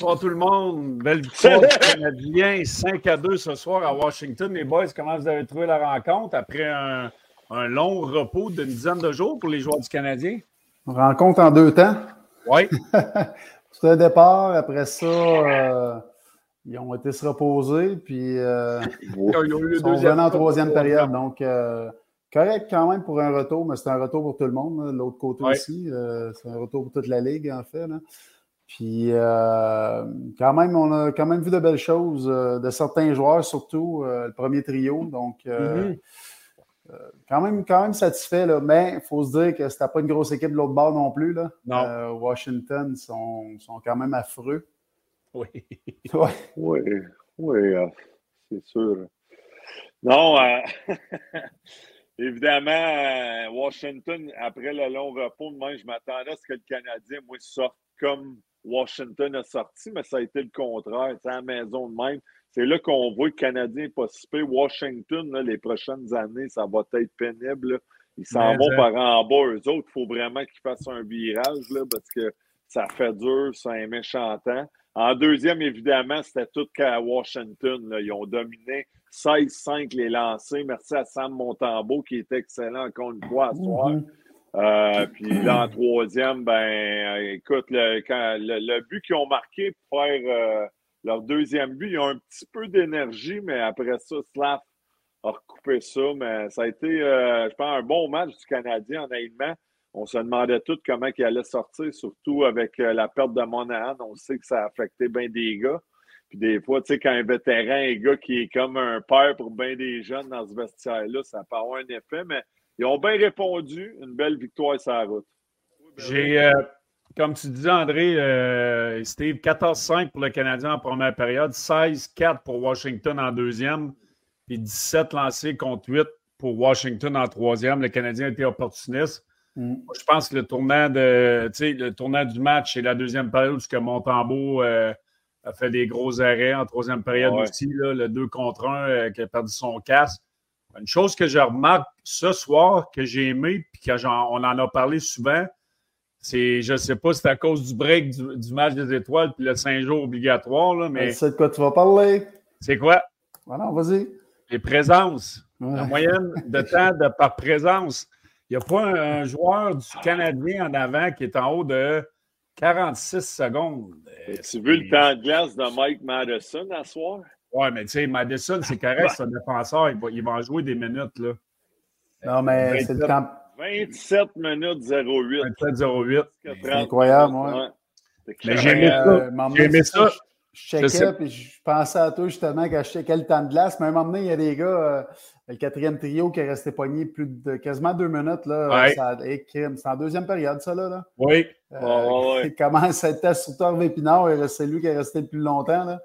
Bonsoir tout le monde. Belle victoire du Canadien, 5 à 2 ce soir à Washington. Les boys, comment vous avez trouvé la rencontre après un, un long repos d'une dizaine de jours pour les joueurs du Canadien? Rencontre en deux temps. Oui. Tout un départ. Après ça, euh, ils ont été se reposer. Puis euh, Ils ont eu le deuxième en troisième période. Donc, euh, correct quand même pour un retour, mais c'est un retour pour tout le monde. là, de L'autre côté Ouais. aussi. C'est un retour pour toute la Ligue, en fait. là. Puis, euh, quand même, on a quand même vu de belles choses euh, de certains joueurs, surtout euh, le premier trio. Donc, euh, Mhm. quand même, quand même satisfait, là. mais il faut se dire que c'était pas une grosse équipe de l'autre bord non plus. Là. Non. Euh, Washington sont, sont quand même affreux. Oui. Ouais. Oui, oui, euh, c'est sûr. Non, euh, évidemment, euh, Washington, après le long repos, moi, je m'attendais à ce que le Canadien, moi, sorte comme Washington a sorti, mais ça a été le contraire. C'est à la maison de même. C'est là qu'on voit que le Canadien n'est pas si. Washington, là, les prochaines années, ça va être pénible. là. Ils s'en vont par en bas. Eux autres, il faut vraiment qu'ils fassent un virage là, parce que ça fait dur, c'est un méchant temps. En deuxième, évidemment, c'était tout qu'à Washington. là. Ils ont dominé 16-5 les lancers. Merci à Sam Montembeau qui était excellent encore une fois à soir. Euh, puis là, en troisième, ben, euh, écoute, le, quand, le, le but qu'ils ont marqué pour faire euh, leur deuxième but, ils ont un petit peu d'énergie, mais après ça, Slav a recoupé ça. Mais ça a été, euh, je pense, un bon match du Canadien, honnêtement. On se demandait tous comment il allait sortir, surtout avec la perte de Monahan. On sait que ça a affecté bien des gars. Puis des fois, tu sais, quand un vétéran, un gars qui est comme un père pour bien des jeunes dans ce vestiaire-là, ça peut avoir un effet, mais ils ont bien répondu. Une belle victoire sur la route. J'ai, euh, comme tu disais, André, euh, Steve, 14-5 pour le Canadien en première période, 16-4 pour Washington en deuxième, puis 17 lancés contre 8 pour Washington en troisième. Le Canadien était opportuniste. Moi, Je pense que le tournant, de, tu sais, le tournant du match et la deuxième période, où ce que Montembeau euh, a fait des gros arrêts en troisième période Ouais. aussi, là, le 2 contre 1 qui a perdu son casque. Une chose que je remarque ce soir, que j'ai aimé, puis qu'on en a parlé souvent, c'est, je ne sais pas si c'est à cause du break du, du match des étoiles puis le 5 jours obligatoire, là, mais sais de quoi tu vas parler. c'est quoi? Voilà, vas-y. Les présences. Ouais. La moyenne de temps de, par présence. Il n'y a pas un, un joueur du Canadien en avant qui est en haut de 46 secondes. Tu vu le temps de glace de Mike Madison à soir? Oui, mais tu sais, Madison, c'est correct, c'est un défenseur. Il va, il va en jouer des minutes. Là. Non, mais c'est le 27. camp. 27 minutes 08. 27-08. C'est incroyable, ouais. Mais j'ai aimé ça. Euh, aimé ça. Je, checkais, puis je pensais à toi justement quand je checkais le temps de glace. Mais à un moment donné, il y a des gars, euh, le quatrième trio qui est resté poigné plus de quasiment deux minutes. Là, Ouais. Ça- et crime. C'est en deuxième période, ça, là. là. Oui. Euh, Ouais, ouais, ouais. Comment c'était surtout Harvey Pinard, et c'est lui qui est resté le plus longtemps. Là.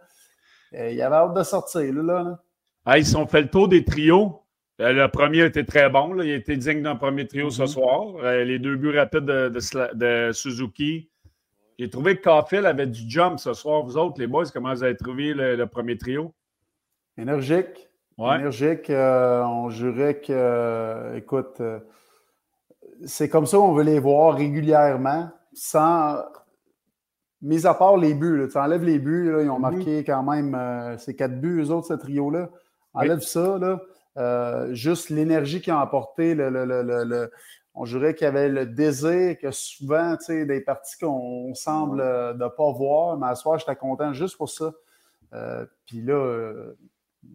Euh, il avait hâte de sortir, là. là. Ah, ils ont fait le tour des trios. Euh, Le premier été très bon. là. Il été digne d'un premier trio ce Mhm. soir. Euh, Les deux buts rapides de, de Sla- de Suzuki. J'ai trouvé que Caulfield avait du jump ce soir. Vous autres, les boys, comment vous avez trouvé le, le premier trio? Énergique. Ouais. Énergique. euh, on jurait que, euh, écoute, euh, c'est comme ça qu'on veut les voir régulièrement, sans. Mis à part les buts, là, tu enlèves les buts, là, ils ont marqué quand même euh, ces quatre buts, eux autres, ce trio-là. Enlève ça, là. euh, juste l'énergie qu'ils ont apporté, le, le- le- le- le- on jurait qu'il y avait le désir que souvent, tu sais, des parties qu'on semble euh, ne pas voir, mais à ce soir, j'étais content juste pour ça. Euh, Puis là,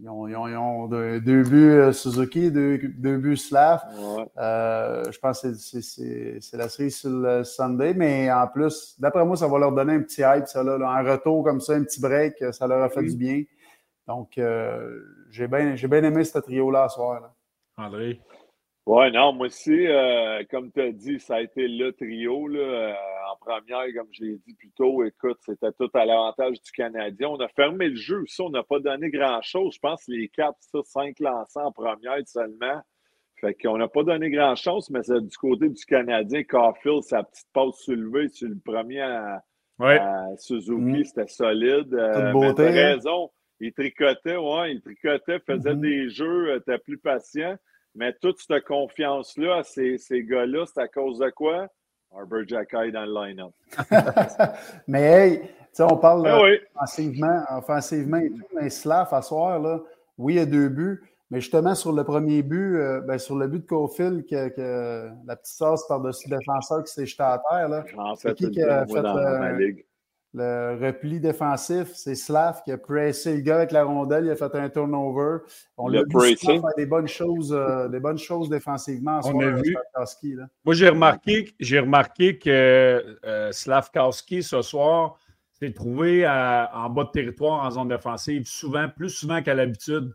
euh, Ils ont, deux, buts Suzuki, deux, buts Slav. je pense que c'est la série sur le Sunday, mais en plus, d'après moi, ça va leur donner un petit hype, ça, là, un retour comme ça, un petit break, ça leur a fait du bien. Donc, j'ai bien bien aimé ce trio-là ce soir. André? Oui, non, moi aussi, euh, comme tu as dit, ça a été le trio. Là, euh, en première, comme je l'ai dit plus tôt, écoute, c'était tout à l'avantage du Canadien. On a fermé le jeu, ça, on n'a pas donné grand-chose. Je pense les quatre, ça, cinq lancés en première seulement. Fait qu'on n'a pas donné grand-chose, mais c'est du côté du Canadien. Caulfield, sa petite passe soulevée sur le premier à, Suzuki, mm. c'était solide. Euh, mais hein? raison, il tricotait, ouais, il tricotait, faisait mm-hmm. des jeux, était plus patient. Mais toute cette confiance-là à ces, ces gars-là, c'est à cause de quoi? Arbor Jacky dans le line-up. mais hey, on parle ben offensivement, offensivement et tout, mais Slav à soir, là, oui, il y a deux buts, mais justement sur le premier but, euh, ben, sur le but de Cofield, que, que, la petite sauce par-dessus le défenseur qui s'est jeté à terre, là. Fait, qui qui a fait, dans ma ligue. Le repli défensif, c'est Slav qui a pressé le gars avec la rondelle, il a fait un turnover. On l'a vu faire des bonnes choses, euh, des bonnes choses défensivement. On a vu. Moi, j'ai remarqué, j'ai remarqué que euh, Slavkowski ce soir s'est trouvé en bas de territoire en zone défensive, souvent, plus souvent qu'à l'habitude.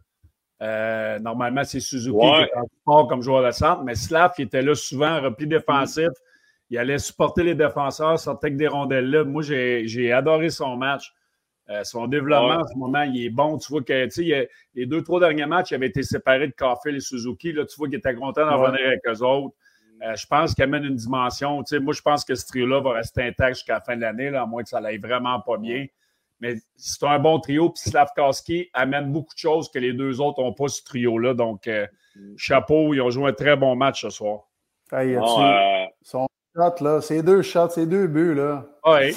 Euh, normalement, c'est Suzuki qui est fort comme joueur de centre, mais Slav qui était là souvent, repli défensif il allait supporter les défenseurs, sortait avec des rondelles là. Moi, j'ai adoré son match. Euh, son développement en ce moment, il est bon. Tu vois que les deux, trois derniers matchs, il avait été séparé de Caulfield et Suzuki. Là, tu vois qu'il était content d'en revenir avec eux autres. Euh, je pense qu'il amène une dimension. moi, je pense que ce trio-là va rester intact jusqu'à la fin de l'année, à moins que ça n'aille vraiment pas bien. Mais c'est un bon trio. Puis Slavkowski amène beaucoup de choses que les deux autres n'ont pas, ce trio-là. Donc, euh, mm. chapeau, ils ont joué un très bon match ce soir. Hey, là, ces deux shots, ces deux buts, là. Oui.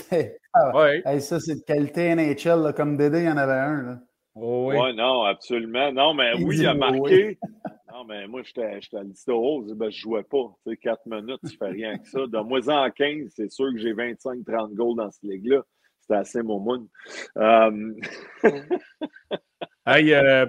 Ah, ça, c'est de qualité NHL, comme Dédé, il y en avait un. Là. oui. Ouais, non, absolument. Non, mais oui, il a marqué. non, mais moi, j'étais à l'histoire rose, ben, je jouais pas. Tu sais, 4 minutes, tu fais rien que ça. De moins en 15, c'est sûr que j'ai 25-30 goals dans cette ligue-là. C'était assez mon monde. Euh, Hey, euh,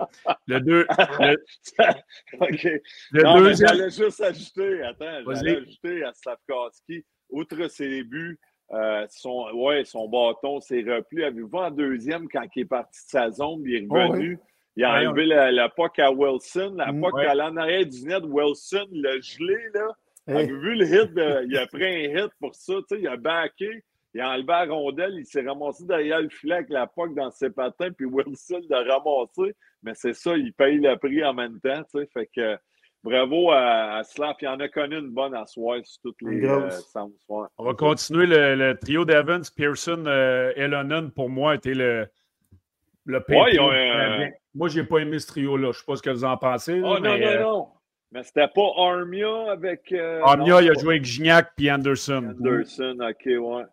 le 2. OK. Le non, deuxième... J'allais juste ajouter, attends, j'allais ajouter à Slavkowski, outre ses buts, euh, son, ouais, son bâton, ses replis. Avez-vous en deuxième, quand il est parti de sa zone, il est oh, revenu? Il a enlevé la, la POC à Wilson. La mm, POC ouais. à l'en arrière du net, Wilson l'a gelé, là. Avez-vous vu le hit? De, il a pris un hit pour ça. Tu sais, il a backé il a enlevé la rondelle, il s'est ramassé derrière le filet avec la poque dans ses patins, puis Wilson l'a ramassé. Mais c'est ça, il paye le prix en même temps. Tu sais, fait que bravo à, Slap. Il en a connu une bonne à soir sur toutes les euh, sens. On va continuer le, trio d'Evans, Pearson, euh, Elonen, pour moi, était le, le pire. Ouais, Moi, je n'ai pas aimé ce trio-là. Je ne sais pas ce que vous en pensez. Oh, non, non, euh, non. Mais c'était pas Armia avec. Euh, Armia, il a joué avec Gignac puis Anderson. Anderson, ok, ouais.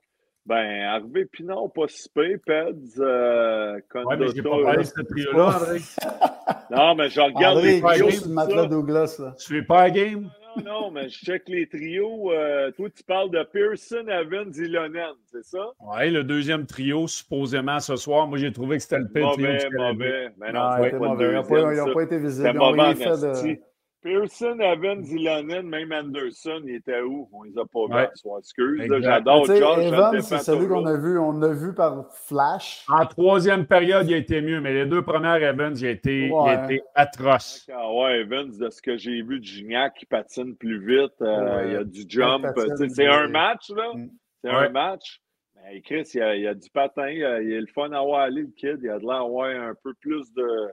Ben, Harvey Pinot, pas si peu, Peds, euh, Ouais, mais j'ai pas parlé de ce trio-là, André. non, mais je regarde les trios. Douglas, là. Tu fais pas un game? Non, non, mais je check les trios. Euh, toi, tu parles de Pearson, Evans et Lonen, c'est ça? Oui, le deuxième trio, supposément, ce soir. Moi, j'ai trouvé que c'était le pire trio. Mauvais, mauvais. Mais non, non c'est pas mauvais. Ils n'ont pas, été visibles. De... Pearson, Evans, Ilonen, même Anderson, il était où? On les a pas vus ouais. Excuse, j'adore Josh. Evans, c'est celui qu'on a vu, on a vu par flash. En troisième période, il a été mieux, mais les deux premières Evans, il a été, il a été atroce. Ah ouais, Evans, de ce que j'ai vu de Gignac, qui patine plus vite, euh, il y a du jump. C'est un match, là. Mm. C'est un match. Mais Chris, il y, a, il y a du patin, il y a, il y a le fun à voir aller, le kid. Il y a de l'air un peu plus de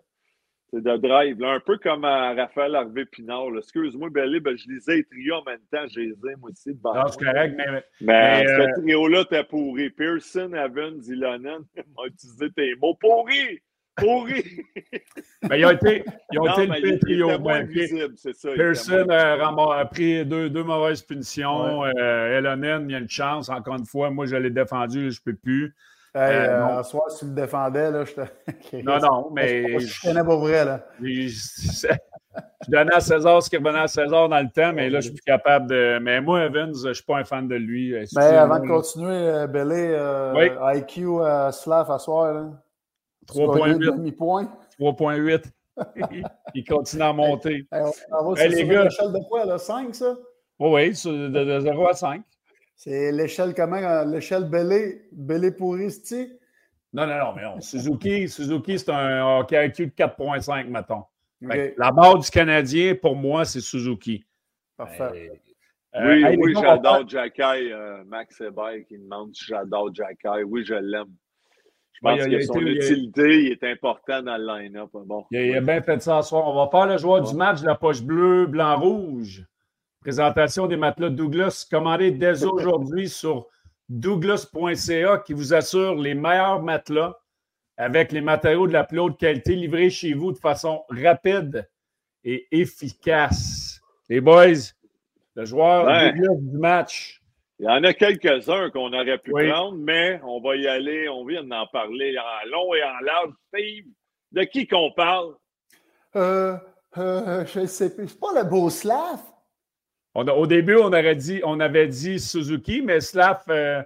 c'est de drive. un peu comme à Raphaël Harvey Pinard. Excuse-moi, Belé, ben, je lisais les trios en même temps. Je les ai, moi aussi. Non, c'est correct, mais. Mais, ce euh, trio-là, t'es pourri. Pearson, Evans, Ilonen, m'a utilisé tes mots. Pourri! Pourri! mais ils ont été, ils ont été le trio. c'est ça. Pearson a, pris deux, deux mauvaises punitions. Ouais. Euh, il y a une chance. Encore une fois, moi, je l'ai défendu, je ne peux plus. Hey, euh, euh soir, si tu le défendais, là, je te. non, non, mais. Je tenais pas vrai, là. Je, donnais à César ce qui revenait à César dans le temps, mais là, je suis plus capable de. Mais moi, Evans, je ne suis pas un fan de lui. Mais avant de continuer, euh, Belé, euh, IQ Slav à soir, 3.8. demi-point. 3.8. il continue à monter. Hey, on va Hey, sur une échelle de quoi, là? 5, ça? Oui, oui, de, de 0 à 5. C'est l'échelle comment? euh, L'échelle Bellé Pouristi? Non, non, non, mais non. Suzuki, Suzuki c'est un hockey IQ de 4.5, mettons. La barre du Canadien, pour moi, c'est Suzuki. parfait. Euh, oui, hey, les oui, j'adore Jacky. euh, Max Hébert qui demande si j'adore Jacky. Oui, je l'aime. Je Ouais, pense que son été- utilité il est important dans le line-up. Bon. Il a, il a bien fait ça ce soir. On va faire le joueur du match de la poche bleue, blanc, rouge. Présentation des matelas Douglas, commandé dès aujourd'hui sur douglas.ca qui vous assure les meilleurs matelas avec les matériaux de la plus haute qualité livrés chez vous de façon rapide et efficace. Les boys, le joueur Ouais. Douglas du match. Il y en a quelques-uns qu'on aurait pu Oui. prendre, mais on va y aller. On vient d'en parler en long et en large. Steve, de qui qu'on parle? Euh, euh, je ne sais plus. C'est pas le beau Slav? On a- au début, on, aurait dit, on avait dit Suzuki, mais Slav, euh,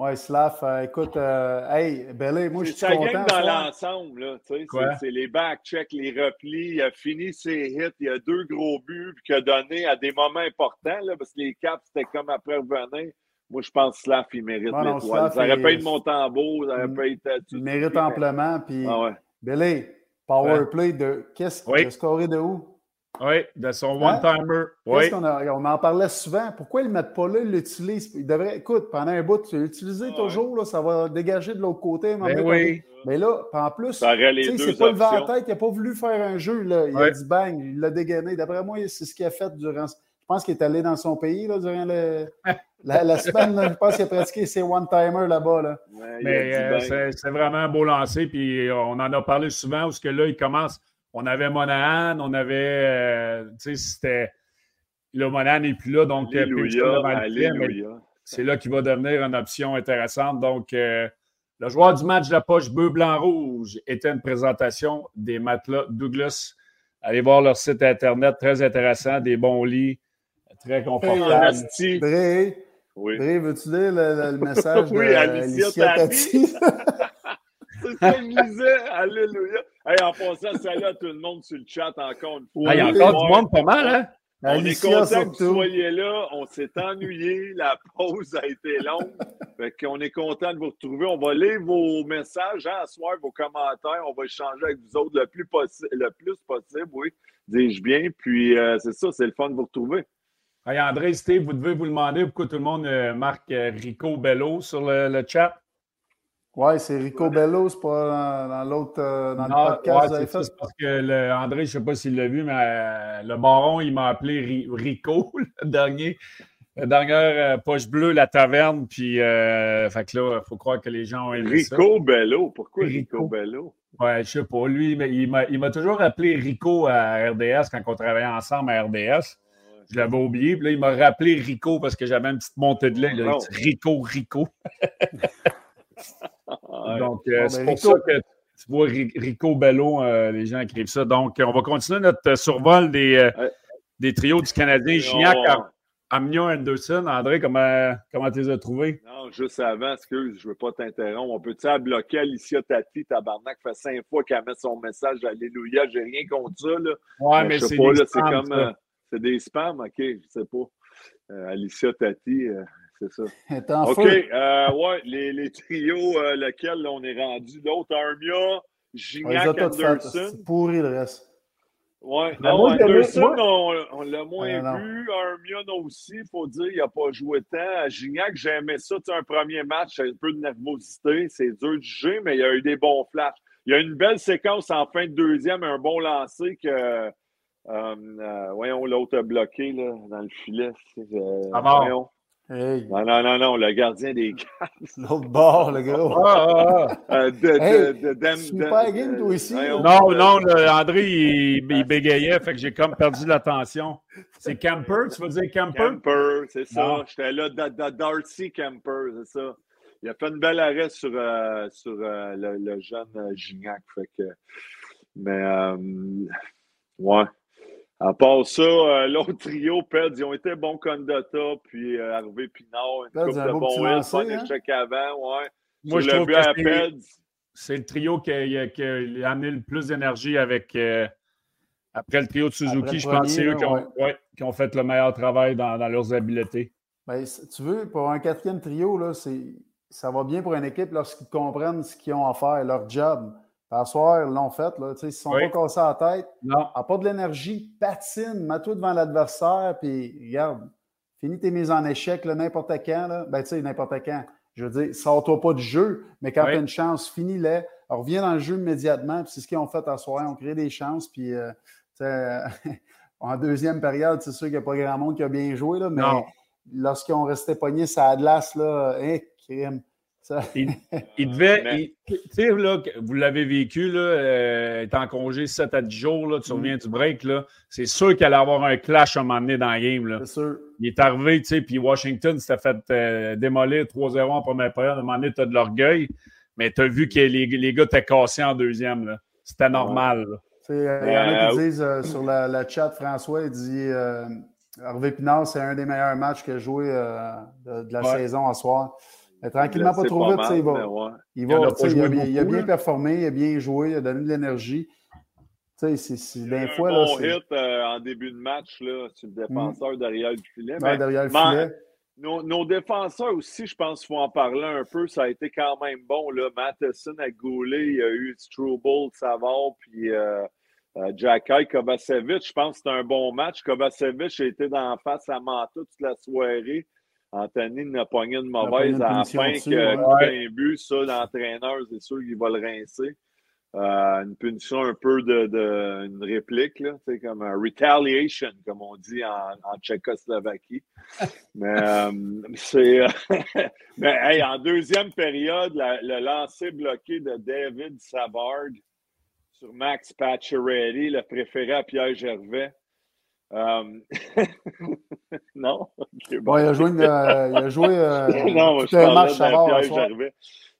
Oui, Slav, euh, écoute, euh, hey, Bellé, moi, je suis ça content. gagne ce dans l'ensemble. là, tu sais? C'est les back-checks, les replis. Il a fini ses hits. Il a deux gros buts puis qu'il a donné à des moments importants là, parce que les caps, c'était comme après revenir. Moi, je pense que Slav, il mérite Non, non. Slav, Ça aurait il- pas été Montembeau, ça aurait pas été... Il mérite amplement. Puis, Ah ouais. Bellé, power play de. Qu'est-ce qu'il Oui. a scoré de où? Oui, de son Hein? one-timer. Oui. Qu'est-ce qu'on a- on en parlait souvent. Pourquoi ils ne le mettent pas là, ils l'utilisent? Il devrait, écoute, pendant un bout, tu l'utilises Ouais. toujours, là, ça va dégager de l'autre côté. Ben m'emmener oui. Mais là, en plus, c'est pas levé la options. tête, il n'a pas voulu faire un jeu. Là. Il a dit bang, il l'a dégainé. D'après moi, c'est ce qu'il a fait durant. Je pense qu'il est allé dans son pays là, durant le- la, la semaine. là. Je pense qu'il a pratiqué ses one-timers là-bas. Là. Ouais, il Mais euh, ben. c'est vraiment un beau lancer. Puis on en a parlé souvent où ce que là, il commence. On avait Monahan, on avait. euh, tu sais, c'était. Là, Monahan n'est plus là. Donc, euh, le c'est là qu'il va devenir une option intéressante. Donc, euh, le joueur du match de la poche bleu, blanc, rouge était une présentation des matelas Douglas. Allez voir leur site Internet, très intéressant, des bons lits, très confortables. Asti. Bré, Oui. Bré, veux-tu lire le, le- le message Oui, de Alicia Alicia Tati. C'est. Alléluia. Hey, en passant, salut à tout le monde sur le chat encore une fois. Il y a encore du monde pas mal, hein? On est content que vous soyez là. On s'est ennuyé. La pause a été longue. Fait qu'on est content de vous retrouver. On va lire vos messages hein, à soir, vos commentaires. On va échanger avec vous autres le plus, possi- le plus possible, oui, dis-je bien. Puis euh, c'est ça, c'est le fun de vous retrouver. Hey, André, Steve, vous devez vous demander pourquoi tout le monde euh, marque euh, Rico Bello sur le, le chat. Oui, c'est Rico Bello, c'est pas dans, dans l'autre euh, dans Non, le podcast ouais, que vous avez c'est ça, fait? c'est parce que le, André, je ne sais pas s'il l'a vu, mais euh, le baron, il m'a appelé Ri- Rico, le dernier. La dernière euh, poche bleue, la taverne. Puis, euh, fait que là, il faut croire que les gens ont aimé ça. Rico Bello. Pourquoi Rico. Rico, Bello? Ouais, je sais pas. Lui, mais il m'a- il m'a toujours appelé Rico à RDS quand on travaillait ensemble à RDS. Je l'avais oublié. Puis là, il m'a rappelé Rico parce que j'avais une petite montée de lait. là. Rico, Rico. Ouais. Donc, euh, Bon, c'est ben, pour Rico. ça que tu vois Ri- Rico Bello, euh, les gens écrivent ça. Donc, on va continuer notre euh, survol des, Ouais. des trios du Canadien. Et Gignac, on- Am- Amnia, Anderson. André, comment, comment tu les as trouvés? Non, juste avant, excuse, je ne veux pas t'interrompre. On peut-tu bloquer Alicia Tati, tabarnak, fait cinq fois qu'elle met son message Alléluia, j'ai rien contre ça, là. Ouais, Mais mais je sais c'est pas, des là, c'est spams, comme. euh, c'est des spams, ok, je sais pas. Euh, Alicia Tati, euh, c'est ça. Elle est en OK, feu. euh, ouais, les, les trios, euh, lequel là, on est rendu? L'autre, Armia, Gignac. Anderson. C'est pourri le reste. Ouais, non, moi, Anderson, moi- on, on l'a moins Ah, non. vu. Armia, non aussi, il faut dire, il n'a pas joué tant. Gignac, j'aimais ça. Tu sais, un premier match, un peu de nervosité. C'est dur de juger, mais il y a eu des bons flashs. Il y a une belle séquence en fin de deuxième, un bon lancer que. euh, euh, voyons, l'autre a bloqué là, dans le filet. Euh, Ah voyons. Hey, Non, non, non, non, le gardien des l'autre bord, le gros. Ah, ah, ah. Euh, de, Hey, de, de, d'Am- super game, toi. Non, non, le- André, il, il bégayait, fait que j'ai comme perdu l'attention. C'est Camper, tu veux dire Camper? Camper, c'est ça. J'étais là, da- da- Darcy Camper, c'est ça. Il a fait une belle arrêt sur, euh, sur euh, le, le jeune euh, Gignac. Fait que, mais, euh, ouais. À part ça, euh, l'autre trio, Peds, ils ont été bons Condotta, puis euh, Harvey Pinard, une Peds, coupe un de bons lancer, bon hein? échec avant, ouais. Moi, je le trouve but que Peds, c'est le trio qui a, qui a, amené le plus d'énergie avec. Euh, après le trio de Suzuki, je pense que c'est eux qui ont, fait le meilleur travail dans, leurs habiletés. Ben, tu veux, pour un quatrième trio, là, ça va bien pour une équipe lorsqu'ils comprennent ce qu'ils ont à faire, leur job. Par soir, ils l'ont fait. Là, ils ne sont pas cassés la tête. Non. À pas de l'énergie, patine, mets-toi devant l'adversaire, puis regarde, finis tes mises en échec n'importe quand. Là. Ben, tu sais, n'importe quand. Je veux dire, sors-toi pas du jeu, mais quand tu as une chance, finis-les. Reviens dans le jeu immédiatement. C'est ce qu'ils ont fait à soir. Ils ont créé des chances. Puis, euh, en deuxième période, c'est sûr qu'il n'y a pas grand monde qui a bien joué, là, mais lorsqu'ils ont resté pognés ça Atlas, là, hein, crime. il, devait. Tu sais, vous l'avez vécu, là, euh, en congé 7 à 10 jours, là, tu mm. reviens du break, là, c'est sûr qu'il allait avoir un clash à un moment donné dans le game. C'est sûr. Il est arrivé, tu sais, puis Washington s'était fait euh, démolir 3-0 en première période. À un moment donné, tu as de l'orgueil, mais tu as vu que les, les gars étaient cassés en deuxième. C'était normal. Euh, il y en a qui disent sur la, chat, François, il dit Hervé Pinard, c'est un des meilleurs matchs qu'il a joué de, la saison en soir tranquillement, pas trop vite, il va. Il, va, il, a, bien, performé, il a bien joué, il a donné de l'énergie. C'est, des fois. Un bon hit euh, en début de match là, sur le défenseur derrière le filet. derrière le filet. Nos, défenseurs aussi, je pense qu'il faut en parler un peu. Ça a été quand même bon. Là. Matheson a gaulé, il y a eu Struble, Savard, puis euh, euh Jacky Kovacevic. Je pense que c'était un bon match. Kovacevic a été dans face à Manta toute la soirée. Anthony n'a pogné une mauvaise à la fin que un but, ça, l'entraîneur, c'est sûr qu'il va le rincer. Euh, une punition un peu de, de une réplique, là, comme un retaliation, comme on dit en, en Tchécoslovaquie. Mais euh, c'est. Mais hey, en deuxième période, le lancer bloqué de David Savard sur Max Pacioretty, le préféré à Pierre Gervais. Um, non? bon. il a joué, une, euh, il a joué euh, non, je un match Savard.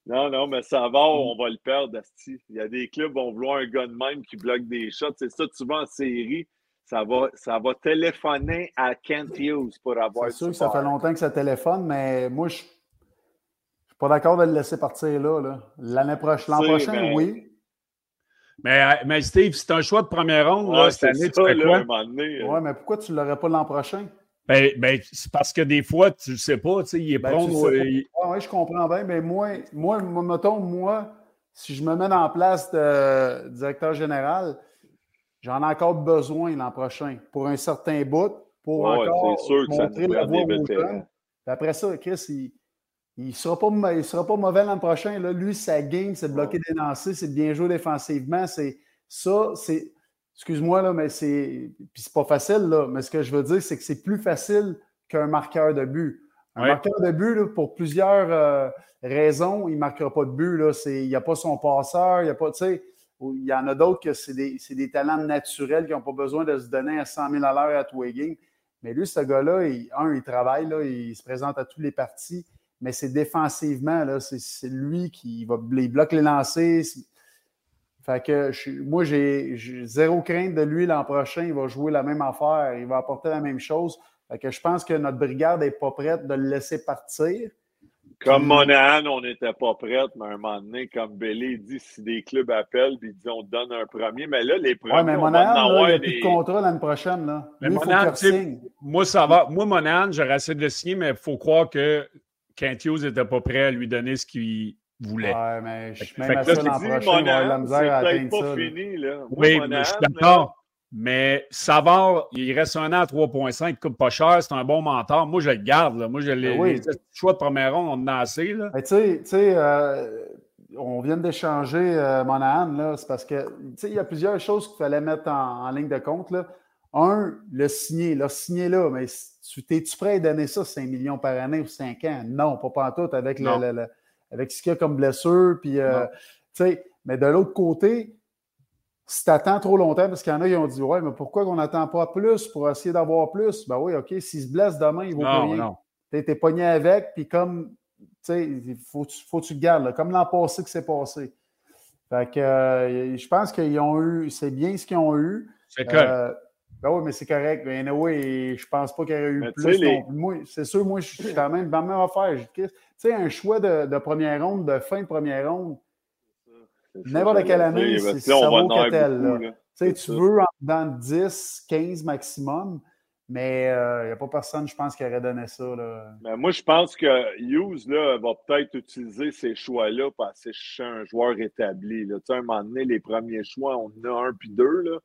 Non, non, mais Savard, mm. on va le perdre, Asti. Il y a des clubs qui vont vouloir un gars de même qui bloque des shots. C'est ça, tu vas en série, ça va, ça va téléphoner à Kent Hughes pour avoir C'est sûr que ça fait longtemps que ça téléphone, mais moi, je ne suis pas d'accord de le laisser partir là. L'année prochaine, l'an prochain, oui. Mais, euh, mais Steve, c'est un choix de première ronde. cette année, tu fais quoi? Euh. Oui, mais pourquoi tu ne l'aurais pas l'an prochain? Ben, ben c'est parce que des fois, tu ne sais pas, tu sais, il est ben, oui, je comprends bien, mais moi, moi, mettons, moi, si je me mets en place de directeur général, j'en ai encore besoin l'an prochain pour un certain bout, pour encore montrer la voie aux jeunes. Après ça, Chris, il, il ne sera, pas, sera pas mauvais l'an prochain. Là. Lui, sa game, c'est de bloquer des lancers, c'est de bien jouer défensivement. C'est ça, c'est. Excuse-moi, là, mais c'est. Puis c'est pas facile, là. Mais ce que je veux dire, c'est que c'est plus facile qu'un marqueur de but. Un marqueur de but, pour plusieurs euh, raisons, il ne marquera pas de but. Là. Il n'y a pas son passeur, il n'y a pas. Il y en a d'autres que c'est des, des, talents naturels qui n'ont pas besoin de se donner à 100 000 à l'heure à tous les Mais lui, ce gars-là, un, il travaille, là, il se présente à tous les partis mais c'est défensivement, là, c'est, lui qui va il bloque les lancers. Fait que moi, j'ai, zéro crainte de lui l'an prochain. Il va jouer la même affaire, il va apporter la même chose. Fait que je pense que notre brigade n'est pas prête de le laisser partir. Comme Monahan, on n'était pas prête, mais à un moment donné, comme Bellé dit, si des clubs appellent, puis dit on donne un premier, mais là, les premiers. Oui, mais Monahan, il n'y a plus de contrat l'année prochaine. Là. Mais Monahan, moi, ça va. Moi, Monahan, j'aurais essayé de le signer, mais il faut croire que Kent Hughes n'était pas prêt à lui donner ce qu'il voulait. Ouais, mais je suis même à ça l'an prochain, la misère à atteindre ça. Fini, là. oui, mais je suis d'accord. Mais Savard, il reste un an à 3,5, il coûte pas cher, c'est un bon mentor. Moi, je le garde. Là. Moi, je l'ai. Ben oui. choix de première ronde, on en a assez. Là. tu sais, euh, on vient d'échanger euh, Monahan, c'est parce que il y a plusieurs choses qu'il fallait mettre en, ligne de compte. Là. Un, le signer. Le signer là, mais es-tu prêt à donner ça 5 millions par année ou 5 ans? Non, pas, tout avec, le, avec ce qu'il y a comme blessure. Puis, euh, mais de l'autre côté, si tu attends trop longtemps, parce qu'il y en a qui ont dit Ouais, mais pourquoi on n'attend pas plus pour essayer d'avoir plus? Ben oui, OK, s'il se blesse demain, il vaut pas rien. Tu es, pogné avec, puis comme tu sais, il faut, faut que tu le gardes, comme l'an passé que c'est passé. Fait que euh, je pense qu'ils ont eu, c'est bien ce qu'ils ont eu. C'est euh, ben oui, mais c'est correct. Mais anyway, je pense pas qu'il y aurait eu plus. c'est sûr, moi, je suis quand même dans même affaire. Tu sais, un choix de, première ronde, de fin de première ronde, N'importe quelle année, c'est ça vaut tel. Tu veux dans 10, 15 maximum, mais il euh, n'y a pas personne, je pense, qui aurait donné ça. Là. Mais moi, je pense que Hughes là, va peut-être utiliser ces choix-là parce que je suis un joueur établi. Là. À un moment donné, les premiers choix, on en a un puis deux. Là.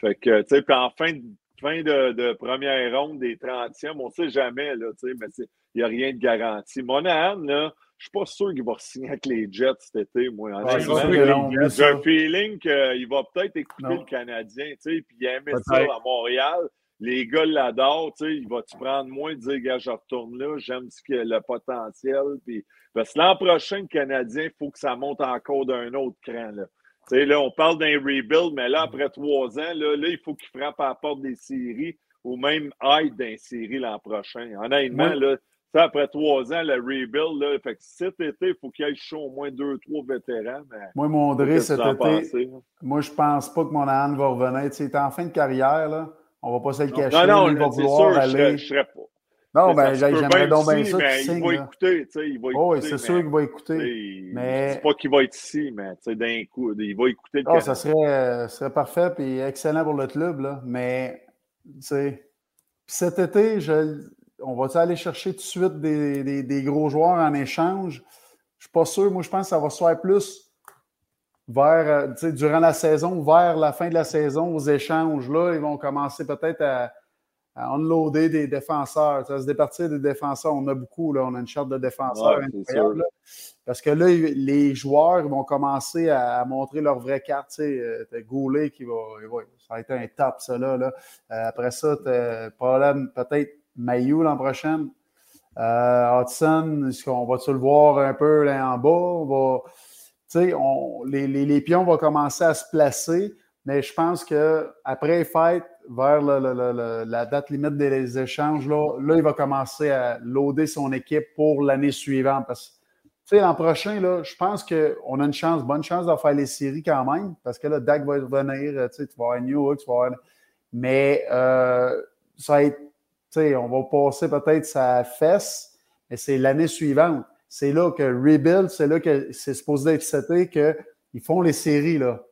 Fait que, tu sais, puis en fin, de, fin de, première ronde des 30e, on ne sait jamais, là, tu sais, mais il n'y a rien de garanti. Monahan, là, je suis pas sûr qu'il va signer avec les Jets cet été, moi. J'ai un feeling qu'il va peut-être écouter le Canadien, tu sais, puis il aimait ça à Montréal. Les gars l'adorent, tu sais, il va-tu prendre moins de dire, gars, je retourne là, j'aime ce qu'il a le potentiel. Puis, parce que l'an prochain, le Canadien, il faut que ça monte encore d'un autre cran, là. Là, on parle d'un rebuild, mais là, après trois ans, là, là il faut qu'il frappe à la porte des séries ou même aide d'un série l'an prochain. Honnêtement, là, après trois ans, le rebuild, là, fait que cet été, il faut qu'il y ait chaud au moins deux, trois vétérans. moi, mon André, cet été, moi, je pense pas que mon âne va revenir. Tu sais, en fin de carrière, là. On va pas se le cacher. Non, non, il va vouloir sûr, aller. Je serais pas. Non, ben, j'aimerais donc bien ça. Mais il va écouter, tu sais, il va écouter. Oh, oui, c'est sûr qu'il va écouter. Mais... C'est pas qu'il va être ici, mais tu sais, d'un coup, il va écouter le oh, Ça serait, serait parfait et excellent pour le club, là. Mais, tu sais, cet été, je, on va aller chercher tout de suite des, gros joueurs en échange? Je suis pas sûr. Moi, je pense que ça va se faire plus vers, euh, durant la saison, vers la fin de la saison, aux échanges. Là, ils vont commencer peut-être à, unloader des défenseurs. Ça se départir des défenseurs. On a beaucoup, là. On a une charte de défenseurs incroyable. Parce que là, les joueurs vont commencer à, montrer leur vraie carte. Tu sais, euh, Goulet qui va, Ça a été un top, ça, là. Euh, après ça, tu problème peut-être Mayou l'an prochain. Euh, Hudson, on va-tu le voir un peu là en bas? On va, on, les, les, les, pions vont commencer à se placer, mais je pense qu'après les fêtes, vers la date limite des échanges, là, là, il va commencer à loader son équipe pour l'année suivante. Parce que l'an prochain, là, je pense qu'on a une chance, bonne chance de faire les séries quand même, parce que là, Dak va revenir, tu vas avoir New York, tu vas avoir... Mais euh, ça va être on va passer peut-être sa fesse, mais c'est l'année suivante. C'est là que Rebuild, c'est là que c'est supposé être seté qu'ils font les séries. là.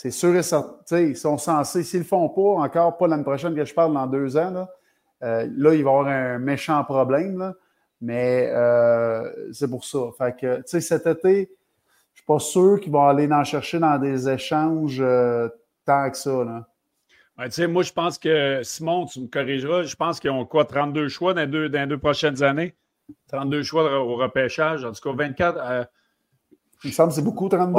C'est sûr et certain. Ils sont censés, s'ils ne le font pas, encore pas l'année prochaine que je parle, dans deux ans, là, euh, là il va y avoir un méchant problème. Là. Mais euh, c'est pour ça. Fait que, cet été, je ne suis pas sûr qu'ils vont aller en chercher dans des échanges euh, tant que ça. Là moi, je pense que, Simon, tu me corrigeras, je pense qu'ils ont quoi, 32 choix dans les deux, prochaines années? 32 choix au repêchage, en tout cas 24. Euh, Il me semble que c'est beaucoup, 32.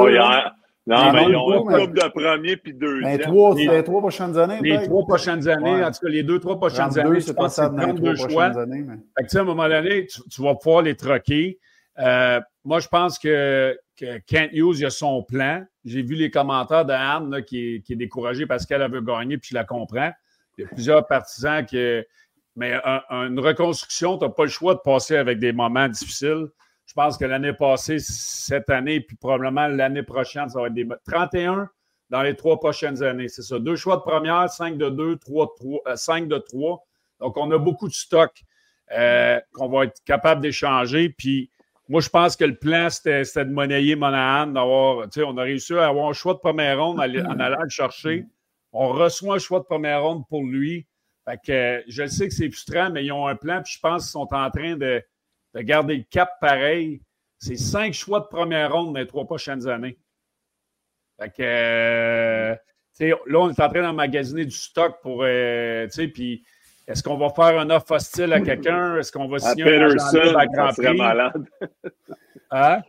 Non, mais ils ont un couple de premier puis deux. Les trois, les trois prochaines années. Les trois prochaines années, en tout cas, les deux, trois prochaines années, je pense que c'est 32 choix. Années, mais... fait à un moment donné, tu, vas pouvoir les troquer. Euh, moi, je pense que, que Kent Hughes, il a son plan. J'ai vu les commentaires de Anne qui, est, découragée parce qu'elle veut gagner, puis je la comprends. Il y a plusieurs partisans qui. Mais une reconstruction, tu n'as pas le choix de passer avec des moments difficiles. Je pense que l'année passée, cette année, puis probablement l'année prochaine, ça va être des 31 dans les trois prochaines années. C'est ça. Deux choix de première, 5 de 2, 3 de 3, 5 de 3. Donc, on a beaucoup de stock euh, qu'on va être capable d'échanger. Puis, moi, je pense que le plan, c'était de monnayer Monahan, d'avoir, tu sais, on a réussi à avoir un choix de première ronde en, allant le chercher. On reçoit un choix de première ronde pour lui. Fait que je sais que c'est frustrant, mais ils ont un plan, puis je pense qu'ils sont en train de, garder le cap pareil. C'est cinq choix de première ronde dans les trois prochaines années. Fait que, euh, là, on est en train d'emmagasiner du stock pour, euh, puis est-ce qu'on va faire un offre hostile à quelqu'un? Est-ce qu'on va signer un Peterson, à Grand Prix? malade. hein?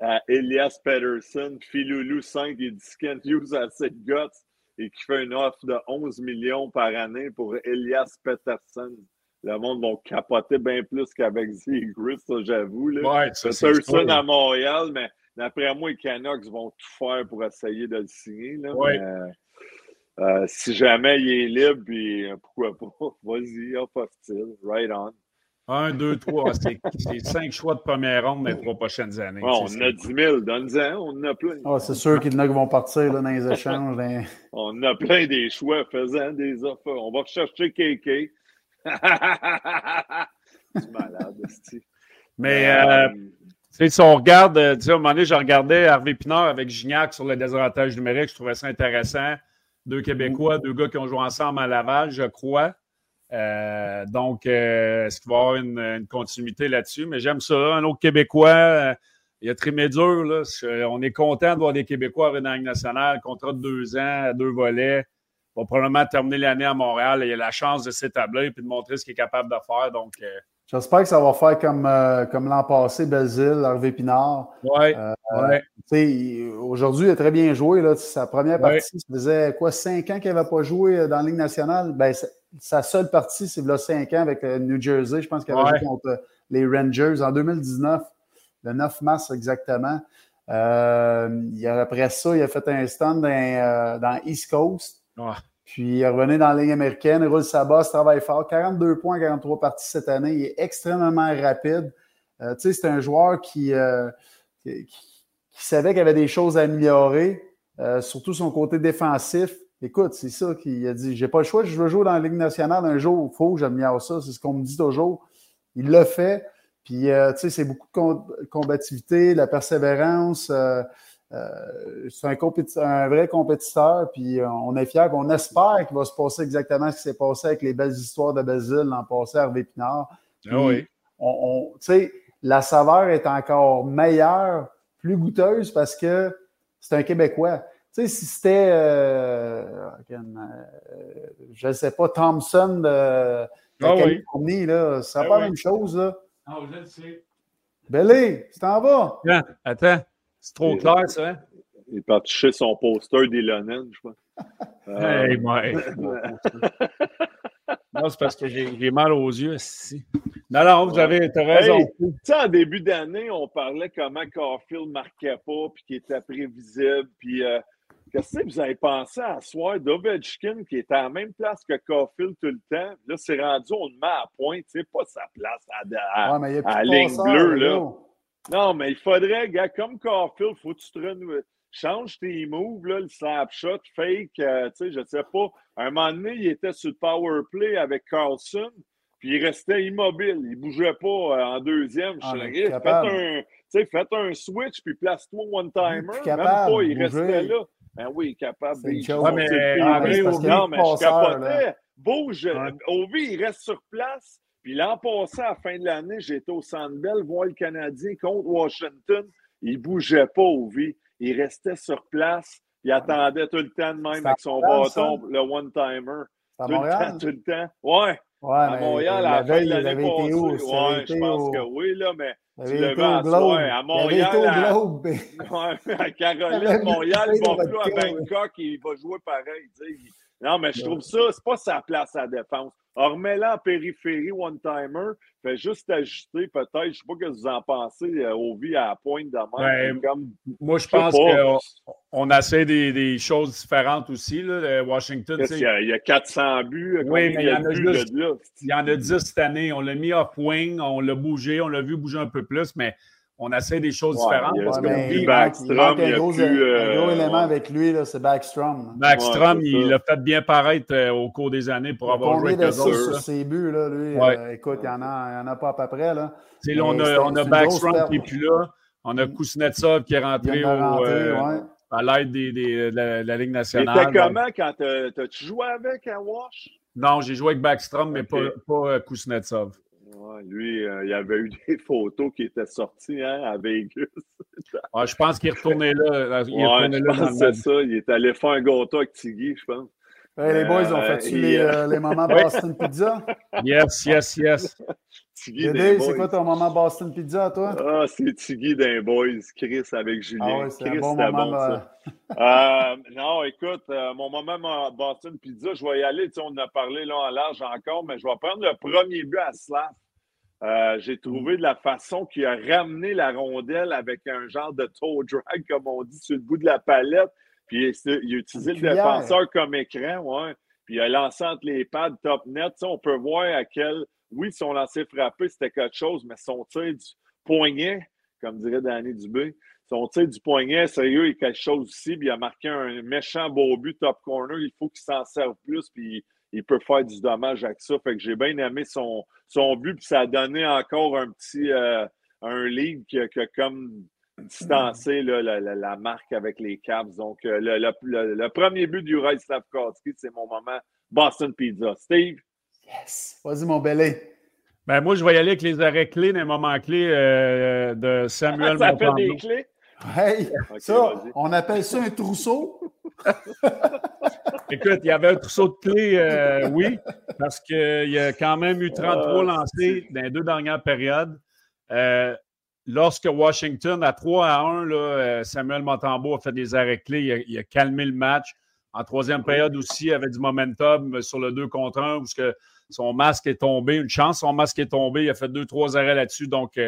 À Elias Peterson, Philoulou 5 et Discount Hughes à 7 Guts et qui fait une offre de 11 millions par année pour Elias Peterson. Le monde va capoter bien plus qu'avec Zegris, ça j'avoue. Ouais, Peterson à Montréal, mais d'après moi, les Canucks vont tout faire pour essayer de le signer. Là, ouais. Euh, si jamais il est libre, puis euh, pourquoi pas, vas-y, hostile, right on. Un, deux, trois, c'est cinq choix de première ronde dans les trois prochaines années. on en a 10 000, donne-en, on en a plein. Ah, c'est sûr qu'il y en a qui vont partir là, dans les échanges. on en a plein des choix, faisant des offres. On va rechercher KK. c'est malade, Mais euh, sais, si on regarde, euh, tu sais, à un moment donné, je regardais Harvey Pinard avec Gignac sur le désavantage numérique, je trouvais ça intéressant. Deux Québécois, deux gars qui ont joué ensemble à Laval, je crois. Euh, donc, euh, est-ce qu'il va y avoir une, continuité là-dessus? Mais j'aime ça. Un autre Québécois, il a Trimédur, là. On est content de voir des Québécois à la nationale, contrat de deux ans, deux volets. Va probablement terminer l'année à Montréal. Il a la chance de s'établir et de montrer ce qu'il est capable de faire. Donc, J'espère que ça va faire comme, euh, comme l'an passé, Belzile, Hervé Pinard. Oui. Euh, ouais. Aujourd'hui, il a très bien joué. Là. Sa première partie, ça faisait quoi, cinq ans qu'il n'avait pas joué euh, dans la Ligue nationale? Ben, sa seule partie, c'est là cinq ans avec le New Jersey. Je pense qu'il avait joué contre les Rangers en 2019, le 9 mars exactement. après ça, il a fait un stand dans, dans East Coast. Puis il est revenu dans la ligne américaine, roule sa base, travaille fort. 42 points, 43 parties cette année. Il est extrêmement rapide. Euh, tu sais, c'est un joueur qui, euh, qui, savait qu'il avait des choses à améliorer, euh, surtout son côté défensif. Écoute, c'est ça qu'il a dit. J'ai pas le choix, je veux jouer dans la Ligue nationale un jour. Il faut que j'améliore ça. C'est ce qu'on me dit toujours. Il l'a fait. Puis, tu sais, c'est beaucoup de combativité, la persévérance. Euh, c'est un, vrai compétiteur, puis euh, on est fiers, on espère qu'il va se passer exactement ce qui s'est passé avec les belles histoires de Basile l'an passé à Hervé Pinard. Ah oui. On, la saveur est encore meilleure, plus goûteuse parce que c'est un Québécois. Tu sais, si c'était, euh, je ne sais pas, Thompson de, ah Californie, là, ce serait ah pas la même chose. Là. Ah, je le sais. Belé, tu t'en vas? attends. C'est trop clair, ça. Hein? Il est parti chez son poster d'Elonen, je crois. Hey, ouais. non, c'est parce que j'ai mal aux yeux ici. Non, non, vous avez raison. tu sais, en début d'année, on parlait comment Carfield marquait pas, puis qu'il était prévisible, puis euh, qu'est-ce que vous avez pensé à soir d'Ovechkin qui était à la même place que Carfield tout le temps? Là, c'est rendu, on le met à point, tu sais, pas sa place à, à, à, ligne bleue, là. Non, mais il faudrait, gars, comme Carfield, faut que tu te renouves. Change tes moves, là, le snapshot, fake, euh, tu sais, je sais pas. À un moment donné, il était sur le power play avec Carlson, puis il restait immobile. Il bougeait pas euh, en deuxième. Ah, je faites un, faites un switch, puis place-toi one-timer. Même pas, il restait là. Ben oui, capable. de ouais, mais, non, mais je capotais. Bouge. Ouais. Ovi, il reste sur place. Puis l'an passé, à la fin de l'année, j'étais au Sandbell voir le Canadien contre Washington. Il ne bougeait pas au vie. Il restait sur place. Il attendait tout le temps de même avec son bâton, le one-timer. Tout le temps, tout le temps. Ouais. Ouais, à Montréal, à la fin de l'année passée. Ouais, je pense que oui, là, mais tu le à soir. À Montréal, à, ouais, à Caroline, Montréal, il va plus à Bangkok et il va jouer pareil. Non, mais je trouve ça, c'est pas sa place à défense. Remets-la en périphérie one-timer, fais juste ajuster peut-être, je ne sais pas ce que vous en pensez, euh, au vie à la pointe de ben, comme, Moi, je pense qu'on on essaie des, des, choses différentes aussi. Là, Washington. Il y, a, il y, a 400 buts. Oui, mais il y, en a juste, il y en a 10 cette année. On l'a mis off-wing, on l'a bougé, on l'a vu bouger un peu plus, mais on essaie des choses différentes. Il parce que Backstrom, il, y a un gros, plus, un gros euh, élément avec lui, c'est Backstrom. Backstrom, il a fait bien paraître euh, au cours des années pour avoir joué avec eux autres. sur ses buts, là, lui? Euh, écoute, il n'y en, en, a pas à peu près. Là. là on, a, on a Backstrom qui n'est plus là. On a Kuznetsov qui est rentré, au, ouais. à l'aide des, des, de, la, de, la, Ligue nationale. C'était comment quand tu joué avec à Wash? Non, j'ai joué avec Backstrom, mais pas, pas Kuznetsov lui, euh, il y avait eu des photos qui étaient sorties hein, à Vegas. je pense qu'il retourné là. Il est là c'est ça. Il est allé faire un gâteau avec Tiggy, je pense. Les boys, ont fait-tu euh, les, euh, les, moments Boston Pizza? Yes, yes, yes. C'est quoi ton moment Boston Pizza, toi? Ah, c'est Tiggy d'un boys, Chris avec Julien. Ah ouais, c'est un bon moment. ça. non, écoute, mon moment Boston Pizza, je vais y aller. On en a parlé là en large encore, mais je vais prendre le premier but à Slav. Euh, j'ai trouvé de la façon qu'il a ramené la rondelle avec un genre de toe drag, comme on dit, sur le bout de la palette. Puis il, a utilisé le défenseur comme écran, ouais. Puis il a lancé entre les pads top net. on peut voir à quel. Oui, son lancer frappé, c'était quelque chose, mais son tir du poignet, comme dirait Danny Dubé, son tir du poignet, sérieux, il y a quelque chose aussi. Puis il a marqué un méchant beau but top corner. Il faut qu'il s'en serve plus. Puis il peut faire du dommage avec ça. Fait que j'ai bien aimé son, son but, puis ça a donné encore un petit, euh, un livre qui a, comme distancé la, marque avec les Cavs. Donc, euh, le, premier but du Ray Slavkovski, c'est mon moment Boston Pizza. Steve? Yes! Vas-y, mon belé. Ben, moi, je vais y aller avec les arrêts clés, les moments clés euh, de Samuel Ça fait des clés? Hey, ça, on appelle ça un trousseau. Écoute, il y avait un trousseau de clés, euh, oui, parce qu'il y a quand même eu 33 ah, lancés dans les deux dernières périodes. Euh, lorsque Washington, à 3 à 1, là, euh, Samuel Montembeau a fait des arrêts clés, il a, calmé le match. En troisième période aussi, il avait du momentum sur le 2 contre 1, où que son masque est tombé. Une chance, son masque est tombé. Il a fait deux, trois arrêts là-dessus. Donc,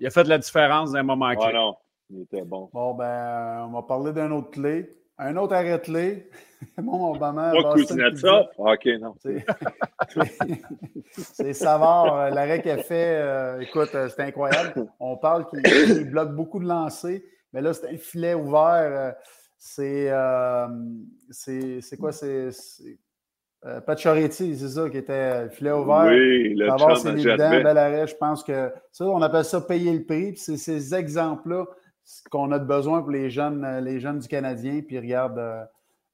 il a fait de la différence dans un moment clé. non, il était bon. Bon, ben, on va parler d'un autre clé. Un autre arrêt clé. Mon Obama. Pas ça? OK, non. C'est Savard. Euh, l'arrêt qu'il a fait, euh, écoute, euh, c'est incroyable. On parle qu'il bloque beaucoup de lancers, mais là, c'est un filet ouvert. c'est c'est quoi? C'est euh, Pacioretty, c'est ça qui était filet ouvert. Oui, le Savard, c'est évident. Bel arrêt. Je pense que ça, on appelle ça payer le prix. c'est ces exemples-là qu'on a besoin pour les jeunes, les jeunes du Canadien. Puis regarde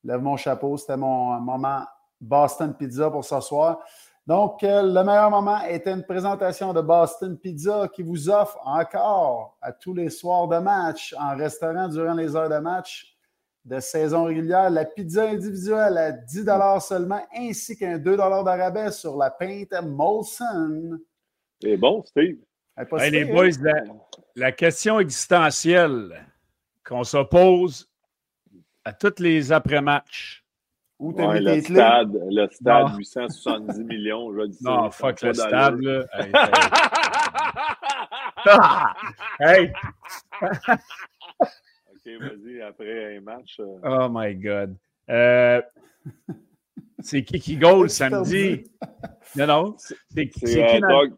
lève mon chapeau. C'était mon moment Boston Pizza pour ce soir. Donc, euh, le meilleur moment était une présentation de Boston Pizza qui vous offre encore à tous les soirs de match, en restaurant durant les heures de match de saison régulière, la pizza individuelle à 10 seulement, ainsi qu'un 2 d'arabais sur la pinte Molson. C'est bon, Steve. Les boys, la, la question existentielle qu'on se pose à tous les après-matchs. Où t'as ouais, le stade, le stade, 870 millions, je dis Non, fuck le stade, là. Hey! OK, vas-y, après un match. Euh. Oh my God. Euh, c'est qui qui goal samedi? Non, non. C'est qui, qui, euh, Doug,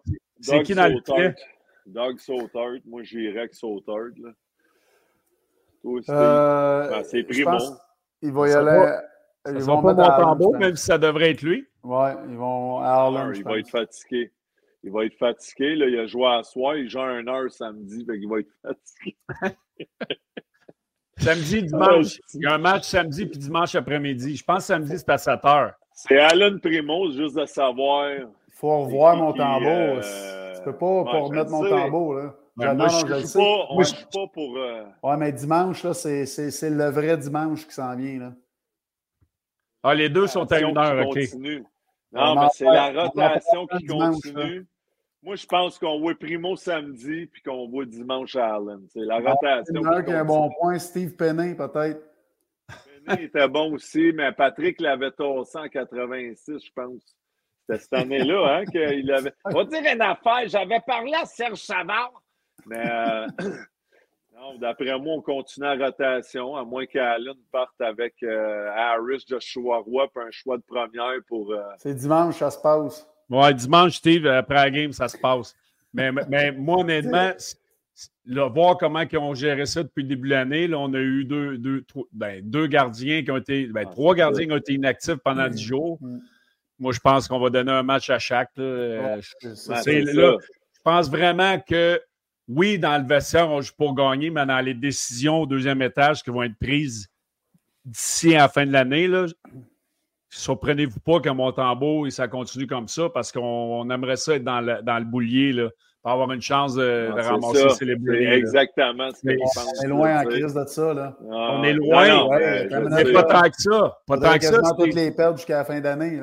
Doug qui dans le Doug Sautert. Moi, j'irais avec Sautert, là. Euh, ben, c'est Primo. Il va y aller. Ils vont pas Montembeau, même si ça devrait être lui. Oui, ils vont à Harlem. il va être fatigué. Il va être fatigué. Là, il a joué à soir. Il joue à 1 heure samedi. il va être fatigué. samedi, dimanche. Il y a un match samedi puis dimanche après-midi. Je pense que samedi, c'est à 7 heures. C'est Alan Primo, juste de savoir. Faut revoir mon tambour. Euh... Tu peux pas, pas remettre mon tambour. Là. Ben, moi, je ne suis pas, pas pour. Euh... Ouais, mais dimanche, là, c'est, c'est, le vrai dimanche qui s'en vient. Là. Ah, les deux sont à une heure, OK. Non, mais c'est la rotation qui continue. Moi, je pense qu'on voit Primo samedi puis qu'on voit dimanche à Allen. C'est la rotation. Il y a un bon point. Steve Penning, peut-être. Penning était bon aussi, mais Patrick l'avait tossé en 86, je pense. C'était cette année-là hein, qu'il avait. On va dire une affaire. J'avais parlé à Serge Savard mais euh, d'après moi, on continue la rotation, à moins qu'Allen parte avec euh, Harris, Joshua Roy, puis un choix de première pour. Euh, C'est dimanche, ça se passe. Ouais, dimanche, Steve, après la game, ça se passe. Mais, mais moi, honnêtement, voir comment ils ont géré ça depuis le début de l'année, là, on a eu deux, deux, ben, deux gardiens qui ont été. Ben, ah, trois gardiens qui ont été inactifs pendant dix jours. Moi, je pense qu'on va donner un match à chaque. Là. je pense vraiment que oui, dans le vestiaire, on joue pour gagner, mais dans les décisions au deuxième étage qui vont être prises d'ici à la fin de l'année, surprenez-vous pas que Montembeau, ça continue comme ça parce qu'on aimerait ça être dans le, dans le boulier là, pour avoir une chance de, ah, ramasser les bouliers. Exactement ce que On est loin en crise de ça. Là. Ah, on est loin, mais pas tant que ça. Pas tant que ça. toutes les pertes jusqu'à la fin d'année.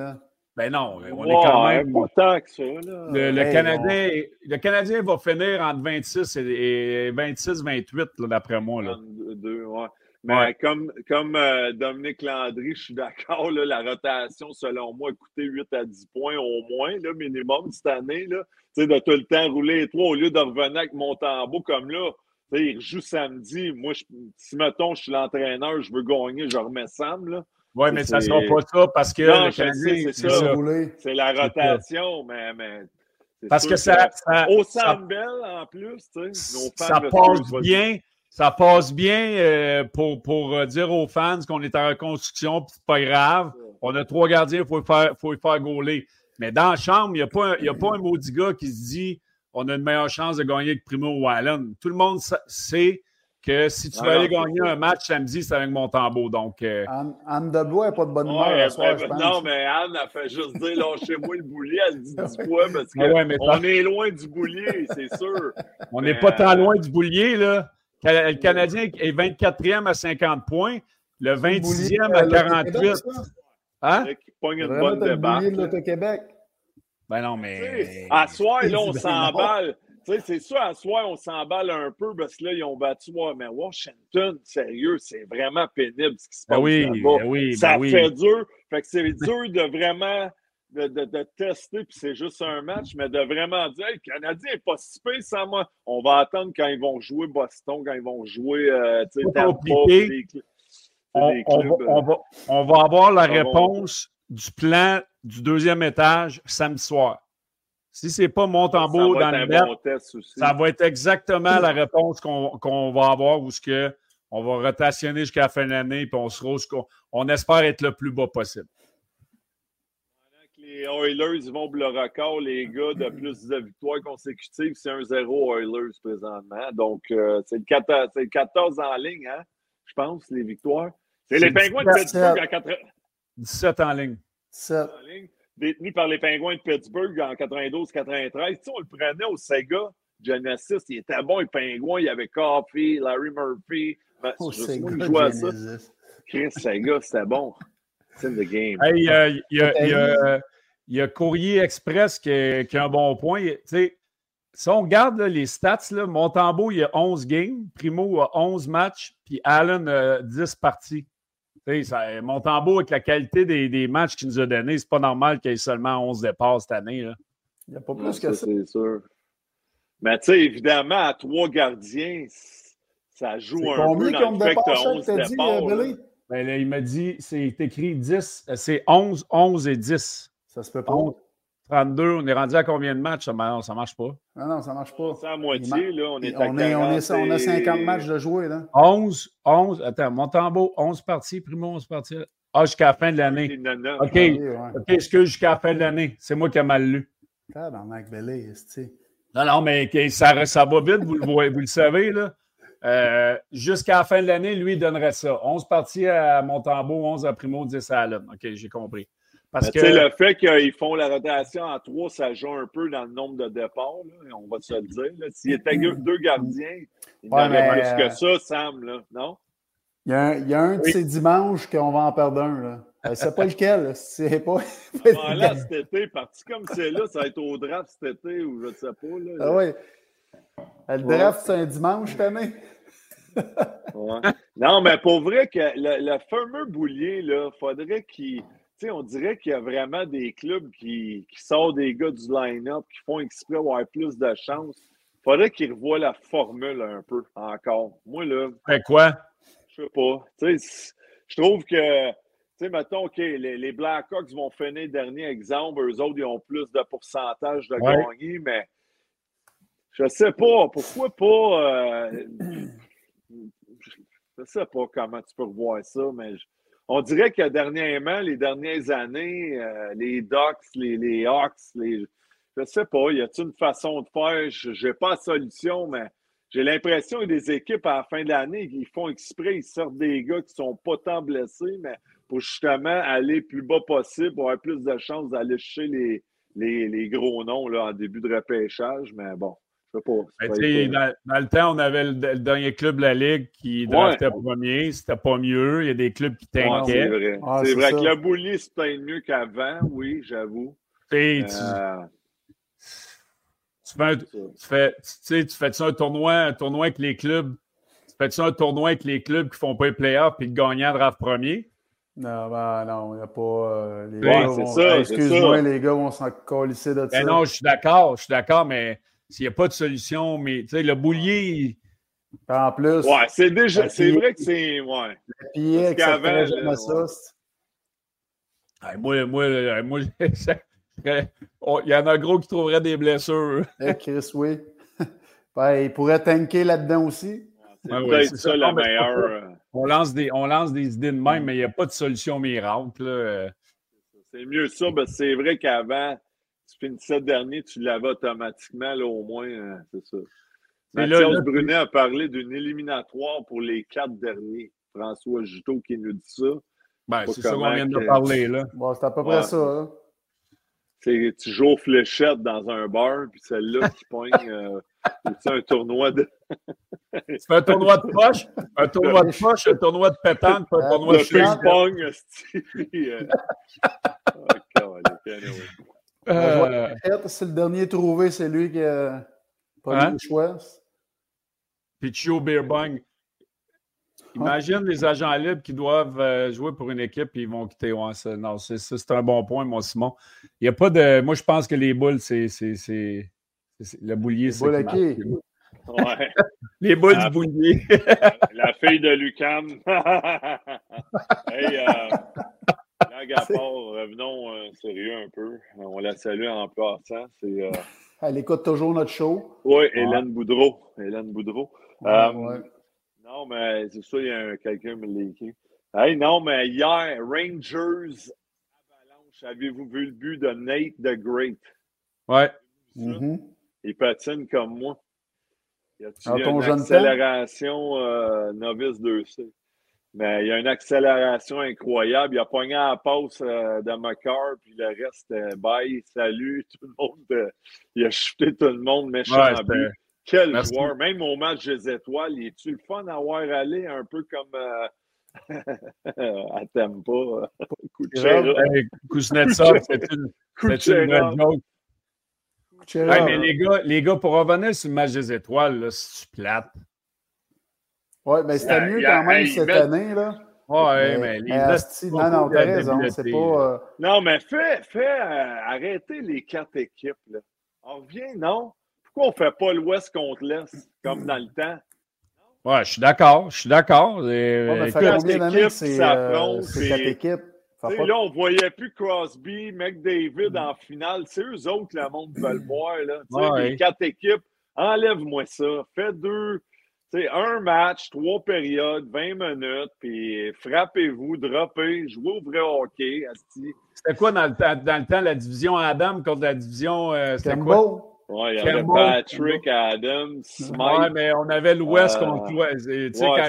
Ben non, on est quand même. Pas tant que ça. Là. Le, Canadien, le Canadien va finir entre 26 et, 26-28, d'après moi. Là. ouais. Mais comme, comme euh, Dominique Landry, je suis d'accord, la rotation, selon moi, a coûté 8 à 10 points au moins, là, minimum, cette année. Là. de tout le temps rouler les trois au lieu de revenir avec mon tambour comme là. il joue samedi. Moi, si mettons, je suis l'entraîneur, je veux gagner, je remets Sam. Là. Oui, mais ça ne sera pas ça parce que non, c'est ça. C'est la rotation, mais, mais parce que ça, ça, Au Sandbell, en plus, tu sais, ça passe bien. Ça passe bien euh, pour, pour euh, dire aux fans qu'on est en reconstruction, puis c'est pas grave. On a trois gardiens, il faut, faire, faut les faire gauler. Mais dans la chambre, il n'y a, pas un, a pas un maudit gars qui se dit on a une meilleure chance de gagner que Primo ou Allen. Tout le monde sait que si tu veux aller gagner un match samedi, c'est avec Montembeau. Donc, euh... Anne, Anne Debois n'a pas de bonne humeur ouais, soir, ben, Non, mais Anne a fait juste dire lâchez-moi le boulier. Elle dit du poids parce qu'on est loin du boulier, c'est sûr. On n'est pas tant loin du boulier, là. Le Canadien est 24e à 50 points, le 26e à 48. Hein? Qui pogne une bonne débarque. de Québec. Ben non, mais. À soir, là, on s'emballe. C'est sûr, à soir, on s'emballe un peu parce que là, ils ont battu. Ouais, mais Washington, sérieux, c'est vraiment pénible ce qui se ben passe. oui, ben oui, ben Ça oui. fait dur. Fait que c'est dur de vraiment. De, de, de tester, puis c'est juste un match, mais de vraiment dire hey, le Canadien n'est pas si pire sans moi. On va attendre quand ils vont jouer Boston, quand ils vont jouer euh, Tampa, les On, va, clubs, on, va, on va avoir la réponse du plan du deuxième étage samedi soir. Si ce n'est pas Montembeau dans le net, bon ça va être exactement la réponse qu'on qu'on va avoir où ce que on va rotationner jusqu'à la fin de l'année puis on sera qu'on- on espère être le plus bas possible. Les Oilers ils vont pour le record, les gars, de plus de victoires consécutives, c'est un 0 Oilers présentement. Donc, euh, c'est le, 14 c'est le 14 en ligne, hein, je pense, les victoires. C'est C'est les Pingouins de 17. Pittsburgh en, 80 17 en ligne. 17. Détenus par les Pingouins de Pittsburgh en 92-93. Tu sais, on le prenait au Sega Genesis. Il était bon, les Pingouins. Il y avait Coffee, Larry Murphy. Ben, Oh, à ça. Genesis. Chris Sega, c'était bon. C'est in the game. Hey, euh, il y, a- il y a- il y a Courrier Express qui, a- qui a un bon point. Tu sais, si on regarde là, les stats, là, Montembeau, il y a 11 games, Primo a 11 matchs, puis Allen a 10 parties. Ça- Montembeau, avec la qualité des, des matchs qu'il nous a donnés, c'est pas normal qu'il y ait seulement 11 départs cette année. Là. Il n'y a pas plus que ça. c'est sûr. Mais tu sais, évidemment, à trois gardiens, ça joue un peu combien dans le fait que départ, tu as ça, 11 que t'as dit, départs. euh, là. Billy? Ben là, il m'a dit, c'est écrit 10, euh, c'est 11, 11 et 10. Ça se peut pas. 11, 32, on est rendu à combien de matchs? Ça, non, ça marche pas? Non, non, ça marche pas. C'est à moitié, là. On est à On, est, on, est, 40 on a et- 50 matchs de jouer, là. 11, 11, attends, Montembeau, 11 parties, Primo, 11 parties. Ah, jusqu'à la fin de l'année. OK. Ouais. OK, excuse, jusqu'à la fin de l'année. C'est moi qui ai mal lu. Tabarnak, esti. Non, non, mais ça, ça va vite, vous le, voyez- vous le savez, là. Euh, jusqu'à la fin de l'année, lui, il donnerait ça. 11 parties à Montembeau, 11 à Primo, 10 à Allen. OK, j'ai compris. Parce que. le fait qu'ils font la rotation en trois, ça joue un peu dans le nombre de départs, là, on va se le dire. S'il était deux gardiens, il y en Ouais, aurait mais, plus euh, que ça, Sam, là, non? Il y a un, il y a un de ces dimanches qu'on va en perdre un, là. Euh, C'est pas lequel. C'est pas. Ah, là, cet été, parti comme c'est là, ça va être au draft cet été ou je ne sais pas. Là. Ah oui. Le draft, c'est un dimanche cette année. Ouais. Non, mais pour vrai, que le, le fameux boulier, là, faudrait qu'il. Sais, on dirait qu'il y a vraiment des clubs qui, qui sortent des gars du line-up, qui font exprès avoir plus de chance. Faudrait qu'ils revoient la formule un peu encore. Moi, là, Fait quoi? je sais pas. Tu sais, c- je trouve que, tu sais, mettons, OK, les, les Blackhawks vont finir dernier exemple. Eux autres, ils ont plus de pourcentage de Ouais. gagner, mais je sais pas. Pourquoi pas. euh, je sais pas comment tu peux revoir ça, mais je- on dirait que dernièrement, les dernières années, euh, les Ducks, les, les Hawks, les, je sais pas, y a-t-il une façon de faire? Je n'ai pas la solution, mais j'ai l'impression a des équipes à la fin de l'année qui font exprès, ils sortent des gars qui sont pas tant blessés, mais pour justement aller plus bas possible, pour avoir plus de chances d'aller chercher les, les, les gros noms là, en début de repêchage. Mais bon, pas. ça Ben, euh, dans, dans le temps, on avait le, le dernier club de la Ligue qui draftait premier. C'était pas mieux. Il y a des clubs qui ouais, c'est t'inquiètent. vrai. Ah, c'est vrai ça. que le boulier, c'est peut-être mieux qu'avant, oui, j'avoue. Tu Euh, tu fais un- ça. tu fais, tu tu fais-tu un tournoi, un tournoi avec les clubs? Tu fais-tu un tournoi avec les clubs qui font pas les playoffs puis le gagnant draft premier? Non, ben non, il n'y a pas. euh, les Ouais, gars c'est vont- ça, c'est Excuse-moi, ça. les gars vont s'en colisser de ça. Ben non, je suis d'accord, je suis d'accord, mais s'il n'y a pas de solution, mais tu sais, le boulier, En plus, Ouais, c'est déjà. C'est vrai que c'est. Ouais. avec ça qu'avant, ça. ouais. moi, moi, euh, moi, il y en a gros qui trouveraient des blessures. Eh, Chris, oui. Ben, il pourrait tanker là-dedans aussi. C'est Ouais, ouais, peut-être c'est ça, ça. la meilleure. euh, On lance des, on lance des idées de même, mais il n'y a pas de solution miracle. Euh, C'est mieux ça, parce que c'est vrai qu'avant, tu finissais dernier, tu l'avais automatiquement, là, au moins, euh, c'est ça. Mais là, Mathias là, Brunet a parlé d'une éliminatoire pour les quatre derniers. François Juteau qui nous dit ça. Ben, c'est ça qu'on vient de parler, là. Bon, c'est à peu près Ouais. ça. hein. C'est- tu joues aux fléchettes dans un bar, puis celle-là qui pogne, euh, c'est un tournoi de, Tu fais un tournoi de poche, un tournoi de poche, un tournoi de pétanque, puis un Euh, tournoi de de fléchette. ping-pong. Euh, Peut-être, Si le dernier trouvé, c'est lui qui a pas Hein? eu le choix. Puis Chio Beer Bong. Imagine les agents libres qui doivent euh, jouer pour une équipe et ils vont quitter. Ouais, non, c'est c'est un bon point, mon Simon. Il y a pas de. Moi, je pense que les boules, c'est. c'est- c'est- c'est- Le boulier, c'est. Ouais. Les boules du boulier. La fille de Lucan. hey, euh, blague à part, revenons euh, sérieux un peu. On la salue en passant. C'est euh, Elle écoute toujours notre show. oui, Hélène Boudreau. Hélène Boudreau. Ouais, Euh, ouais. Non, mais c'est ça, il y a un- quelqu'un qui me l'a écrit. Hey, non, mais hier, Rangers Avalanche, avez-vous vu le but de Nate the Great? Ouais. Mhm. Il patine comme moi. Il y a ton une jeune accélération euh, novice 2C. Mais il y a une accélération incroyable. Il a pogné à la passe euh, de McCarr, puis le reste, euh, bye, salut, tout le monde. euh, il a chuté tout le monde, méchant Ouais, but. Quel Merci. joueur, même au match des étoiles, il est-tu le fun à voir aller, un peu comme euh, à. Hey, Kuznetsov, c'est une, c'est une joke. Hey, mais les gars, les gars, pour revenir sur le match des étoiles, là, c'est plate? Ouais, mais c'était Il y a- mieux quand même cette mais- année. Là. Ouais, mais, les asti, non, non, t'as raison. C'est pas. euh, Non, mais fais, fais euh, arrêtez les quatre équipes. Là. On revient, non? Pourquoi on fait pas l'Ouest contre l'Est, comme dans le temps? Ouais, je suis d'accord, je suis d'accord. Ouais, mais ça écoute, fait combien d'années que équipes c'est s'affrontent, euh, c'est quatre équipes? Pas- là, on voyait plus Crosby, McDavid en finale. C'est eux autres que le monde veut le voir. Là. Ouais. Les quatre équipes, enlève-moi ça. Fais deux. Tu sais, un match, trois périodes, 20 minutes, puis frappez-vous, droppez, jouez au vrai hockey. C'était quoi dans le, temps, dans le temps, la division Adam contre la division. euh, c'était quoi? Ouais, il y avait Campbell. Patrick Adams, Smith. Ouais, mais on avait l'Ouest Euh, contre l'Ouest. Tu sais, ouais,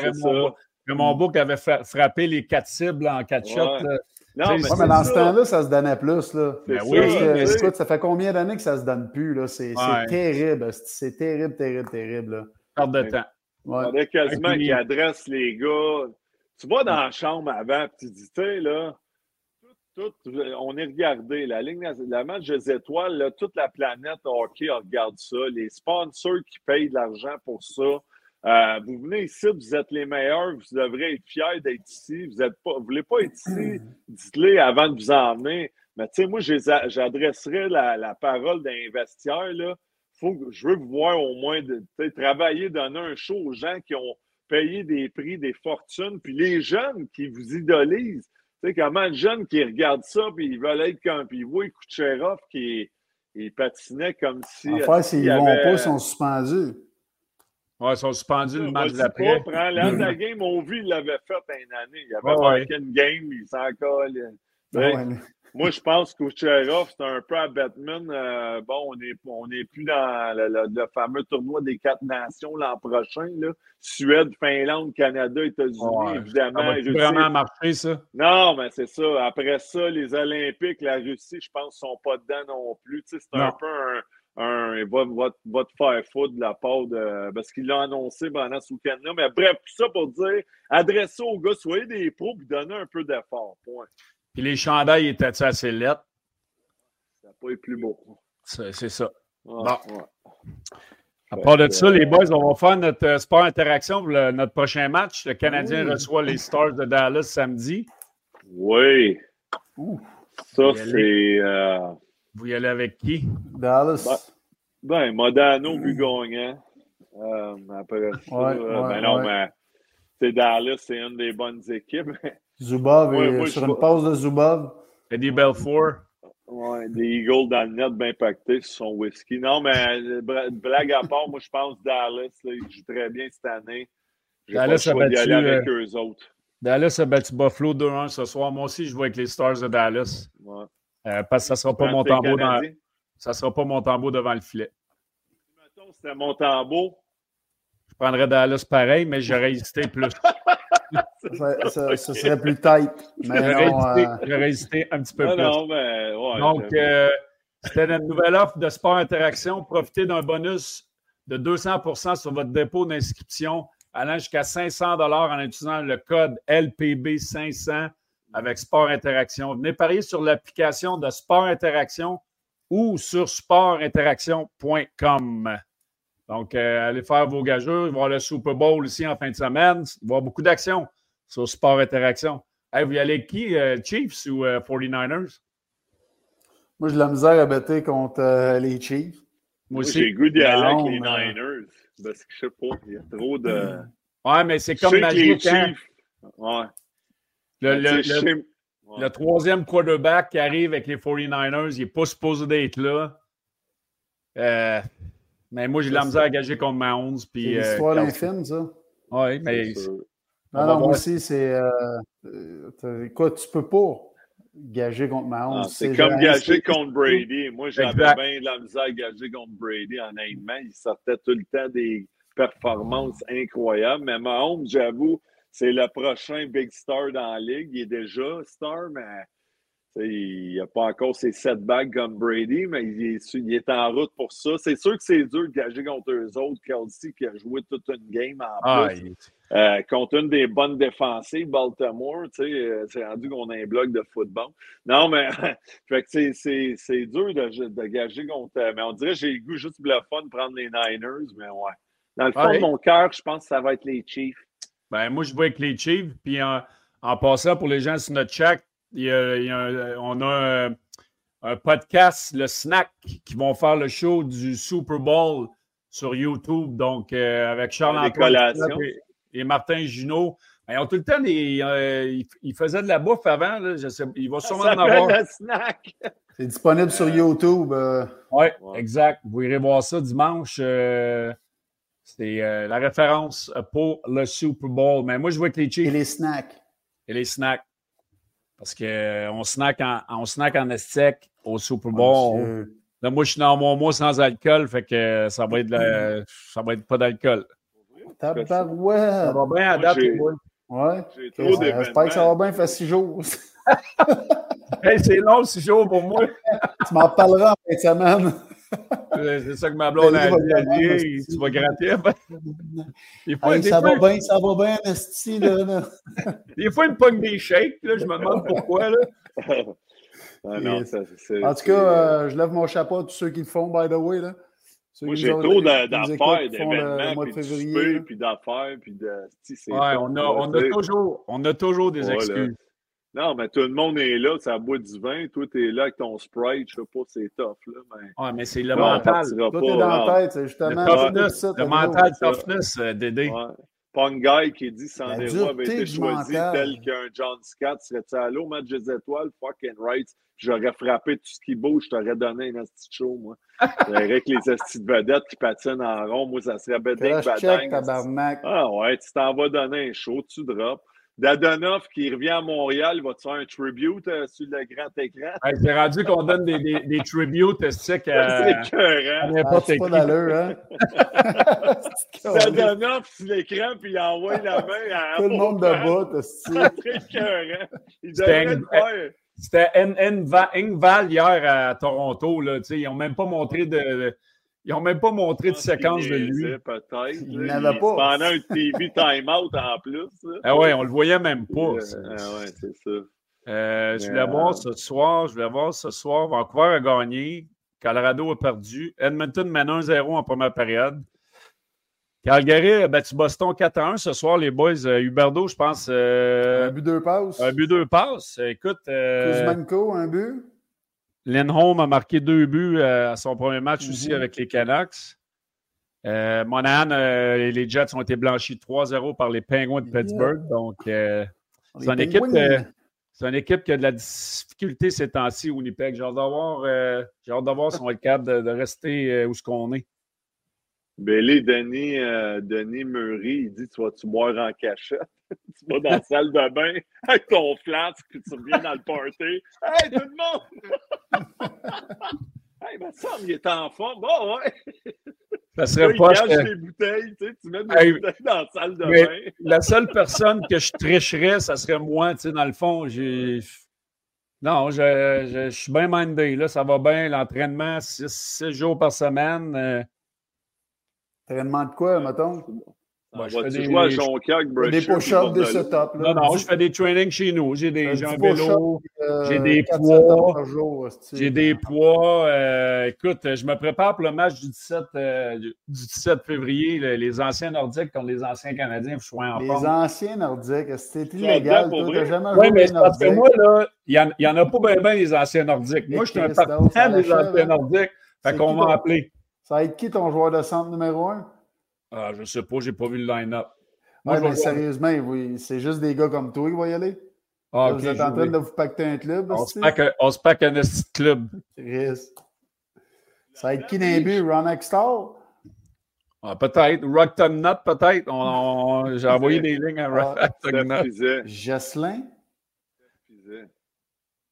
Raymond, Bourque avait fra- frappé les quatre cibles en quatre Ouais. shots. là. Non, mais, Ouais, c'est mais dans ce ça. temps-là, ça se donnait plus. Là. C'est Ben ça, oui, que, mais écoute, ça fait combien d'années que ça se donne plus? là? C'est Ouais. terrible. c'est- terrible, terrible, terrible. Perte de temps. Ouais. fallait quasiment qu'il adresse les gars. Tu vas dans la chambre avant, puis tu dis, tu sais, là, tout, tout- on est regardé. La ligne, la match des étoiles, là, toute la planète hockey regarde ça. Les sponsors qui payent de l'argent pour ça. Euh, vous venez ici, vous êtes les meilleurs, vous devrez être fiers d'être ici. Vous êtes pas, vous voulez pas être ici, dites-le avant de vous emmener. Mais tu sais, moi, je les a- j'adresserai la, la parole d'un vestiaire, là. Faut que, je veux vous voir au moins de, travailler, donner un show aux gens qui ont payé des prix, des fortunes, puis les jeunes qui vous idolisent. Tu sais, comment de jeunes qui regardent ça, puis ils veulent être comme, puis ils voient Kucherov qui il patinait comme si. Enfin, s'ils ne vont avait- pas, ils sont suspendus. Ouais, ils sont suspendus le match d'après. pas, prends l'an de la game, on vit, il l'avait fait une année. Il avait Ouais, ouais. une game, il s'en colle. Ouais, Ouais. Moi, je pense que Kucherov, c'est un peu à Batman. Euh, bon, on n'est on est plus dans le, le- le fameux tournoi des quatre nations l'an prochain. Là. Suède, Finlande, Canada, États-Unis, Ouais. Ça évidemment. va Russie. vraiment marcher, ça? Non, mais c'est ça. Après ça, les Olympiques, la Russie, je pense, ne sont pas dedans non plus. Tu sais, c'est un peu un. un va, va, va te faire foutre de la part de. Parce qu'il l'a annoncé pendant ce week-end-là. Mais bref, tout ça pour dire adressez aux gars, soyez des pros et donnez un peu d'effort. Point. Puis les chandails étaient assez lettres? Ça n'a pas été plus beau. C'est c'est ça. Ouais, Bon. ouais. À part de ça, les euh, boys, on va faire notre euh, sport interaction pour le- notre prochain match. Le Canadien Oui. reçoit les Stars de Dallas samedi. Oui. Ouh. Ça, c'est. euh, Vous y allez avec qui? Dallas. ben, Modano, but gagnant. Euh, après ça, Ouais, euh, ouais, ben non, ouais. mais. c'est Dallas, c'est une des bonnes équipes. Zubov Ouais, moi, sur je une vois- passe de Zubov. Eddie Belfour. Ouais, des Eagles dans le net bien pactés sur son whisky. Non, mais euh, blague à part, moi, je pense Dallas, là, ils jouent très bien cette année. Dallas a battu, aller avec euh, eux autres. Dallas a battu Buffalo 2-1 ce soir. Moi aussi, je joue avec les Stars de Dallas. Ouais. Euh, parce que ça ne sera pas mon tambour dans. Ça sera pas Montembeau devant le filet. Mettons, c'était Montembeau. Je prendrais Dallas pareil, mais j'aurais hésité plus. ça, ça, ça, serait plus tight. J'aurais hésité, hésité, un petit peu plus. Non, mais, ouais, Donc, euh, c'était notre nouvelle offre de Sport Interaction. Profitez d'un bonus de 200% sur votre dépôt d'inscription allant jusqu'à 500 en utilisant le code LPB500 avec Sport Interaction. Venez parier sur l'application de Sport Interaction ou sur sportinteraction.com. Donc, euh, allez faire vos gageurs. Il va y avoir le Super Bowl ici en fin de semaine. Il va y avoir beaucoup d'actions sur Sport Interaction. vous y allez qui, euh, Chiefs ou 49ers? Euh, Moi, j'ai de la misère à bêter contre les Chiefs. Moi aussi. J'ai le goût d'y aller avec les Niners. Parce que je sais pas, il y a trop de. Ouais, mais c'est comme magique. Hein? Ouais. Le, le, le, troisième quarterback qui arrive avec les 49ers, il n'est pas supposé d'être là. Euh, mais moi, j'ai de la misère à gager contre Mahomes. C'est l'histoire euh, l'infime, ça? Oui, mais. Non, non, moi aussi, c'est. Euh, quoi, tu peux pas gager contre Mahomes. Ah, c'est comme gager contre Brady. Moi, j'avais bien de la misère à gager contre Brady, honnêtement. Il sortait tout le temps des performances incroyables. Mais Mahomes, j'avoue, c'est le prochain big star dans la ligue. Il est déjà star, mais il n'a pas encore ses setbacks comme Brady, mais il est, en route pour ça. C'est sûr que c'est dur de gager contre eux autres. Kelsey qui a joué toute une game en ah, plus. Euh, contre une des bonnes défensives, Baltimore, euh, c'est rendu qu'on a un bloc de football. Non, mais c'est dur de, de, gager contre. Mais on dirait que j'ai le goût juste de le fun de prendre les Niners, mais ouais. Dans le fond de mon cœur, je pense que ça va être les Chiefs. Ben, moi, je vois avec les Chiefs. Puis en, passant pour les gens sur notre chat, il y a, on a un, podcast, le Snack, qui vont faire le show du Super Bowl sur YouTube. Donc, euh, avec Charles-Antoine et, Martin Junot. Ils ont tout le temps des. Euh, ils, faisaient de la bouffe avant. Là, je sais, il va sûrement en avoir. Le snack. C'est disponible sur YouTube. Euh. Oui, exact. Vous irez voir ça dimanche. C'est euh, la référence pour le Super Bowl. Mais moi, je vois que les Chiefs. Et les snacks. Et les snacks. Parce qu'on euh, snack en, on snack en au Super Bowl. là, moi, je suis dans mon mois sans alcool, fait que ça va être, ça va être pas d'alcool. Tabarouette. Ça va bien à date, Ouais. J'espère que ça va bien faire six jours. c'est long, six jours pour moi. tu m'en parleras en fin de semaine. C'est ça que ma blonde a dit. Tu vas gratter. ça, va bien, ça va bien, Esti. Là, des fois, il me pogne des shakes. Là, je me demande pourquoi. Là. Ah, non, ça, en tout cas, euh, je lève mon chapeau à tous ceux qui le font, by the way. Là. Moi, j'ai trop d'affaires, d'événements, puis de puis d'affaires, puis de... Ouais, on a, on, a toujours, on a toujours des excuses. Non, mais tout le monde est là, ça boit du vin. Toi, t'es là avec ton Sprite. Je sais pas, c'est tough. Là, mais... Ouais, mais c'est le mental. Tout est dans la tête, c'est justement. Le, toughness, le mental toughness, euh, Dédé. Ouais. Pas guy qui dit sans démon avait été choisi tel qu'un John Scott. Serais-tu allé au match des étoiles? Fucking right. J'aurais frappé tout ce qui bouge. Je t'aurais donné un asti show, moi. Avec les astis de vedettes qui patinent en rond. Moi, ça serait beding badang. Ah ouais, tu t'en vas donner un show, tu drops. Dadonoff qui revient à Montréal, va te faire un tribute euh, sur le grand écran? c'est rendu qu'on donne des, des, des tributes, c'est à, à n'importe ah, qui. pas d'allure, hein? Dadonoff sur l'écran, puis il envoie la main à Tout le monde de bas, C'était Ingval hier à Toronto. Là, ils n'ont même pas montré de ils n'ont même pas montré de séquence de lui. Peut-être. Il n'avait pas. Pendant un TV timeout en plus. Ah ouais, on le voyait même pas. Euh, ah ouais, c'est ça. Euh, je voulais voir ce soir, je voulais voir ce soir. Vancouver a gagné. Colorado a perdu. Edmonton mène 1-0 en première période. Calgary a battu Boston 4-1 ce soir, les boys. Euh, Huberdo, je pense. un but, deux passes. Un but, deux passes. Écoute. Kuzmanko, un but. Lindholm a marqué deux buts euh, à son premier match aussi mhm. avec les Canucks. Euh, Monahan euh, et les Jets ont été blanchis 3-0 par les Penguins de Pittsburgh. Donc, c'est une, équipe, une équipe qui a de la difficulté ces temps-ci, Winnipeg. J'ai hâte d'avoir si on est capable de, de rester où ce qu'on est. Bélé, Denis, Denis Murray, il dit Tu vas-tu boire en cachette? Tu vas dans la salle de bain avec ton flasque, puis tu reviens dans le party. Hey, tout le monde! Hey, ma soeur, il est en forme. Bon, ouais. Ça serait pas. Tu des bouteilles, tu, sais, tu mets des bouteilles dans la salle de bain. la seule personne que je tricherais, ça serait moi. Tu sais, dans le fond, j'ai. Non, je, je, suis bien mindé. Là, ça va bien. L'entraînement, six, jours par semaine. Euh... Entraînement de quoi, mettons? Bon, je fais des, jouer à Jonquière, Des push-ups, des setups. Non, non, je fais des trainings chez nous. J'ai des gens vélo, euh, j'ai des poids. J'ai des poids. Euh, écoute, je me prépare pour le match du 17, euh, du 17 février. les anciens Nordiques contre les anciens Canadiens. Je suis en les anciens Nordiques, c'est illégal. Tu jamais joué mais parce que moi, là, il n'y en, a pas bien, bien les anciens Nordiques. Moi, je suis un partenaire des anciens Nordiques. Fait qu'on va appeler. Ça va être qui ton joueur de centre numéro un? Ah, je sais pas, j'ai pas vu le line-up. Moi, mais sérieusement, oui, c'est juste des gars comme toi qui vont y aller. Ah, vous êtes en train de vous pacter un club. On, se pack, on se pack un petit club. Ça va être qui d'un but? Ron Extall? Ah, peut-être. Rockton Nut, peut-être. J'ai envoyé des lignes à ah, Rockton Nut. Jocelyn?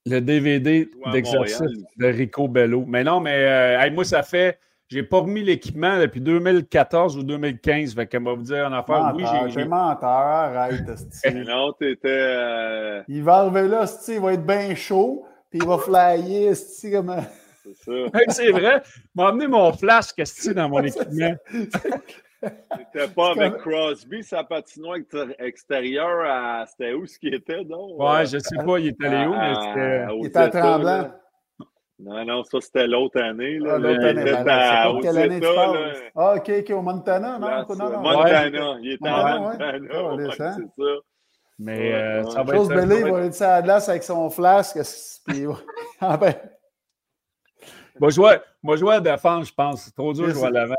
Le DVD d'exercice de Rico Bello. Mais non, mais euh, moi, ça fait j'ai pas remis l'équipement depuis 2014 ou 2015. Fait qu'elle va vous dire en affaire. oui, j'ai. menteur, arrête. non, t'étais. Euh... Il va arriver là, il va être bien chaud, puis il va flyer, comme. C'est ça. c'est vrai. m'a amené mon flash, qu'est-ce dans mon équipement. C'était pas avec Crosby, sa patinoire extérieure, c'était où ce qui était, donc? Ouais, je sais pas, il était allé où, mais c'était. Il était à Tremblant. Non, non, ça c'était l'autre année. Là, ah, l'autre année. Ben, ben, quelle année tu parles? Ah, ok, ok, au Montana, non? non, non, Montana, il était en Montana. Ouais. c'est ça. Mais euh, ça va Chose être. Belé, il va être à la glace avec son flasque. Puis, ah ben. Moi, je vois, jouer à défense, je pense. C'est trop dur de jouer à l'avant.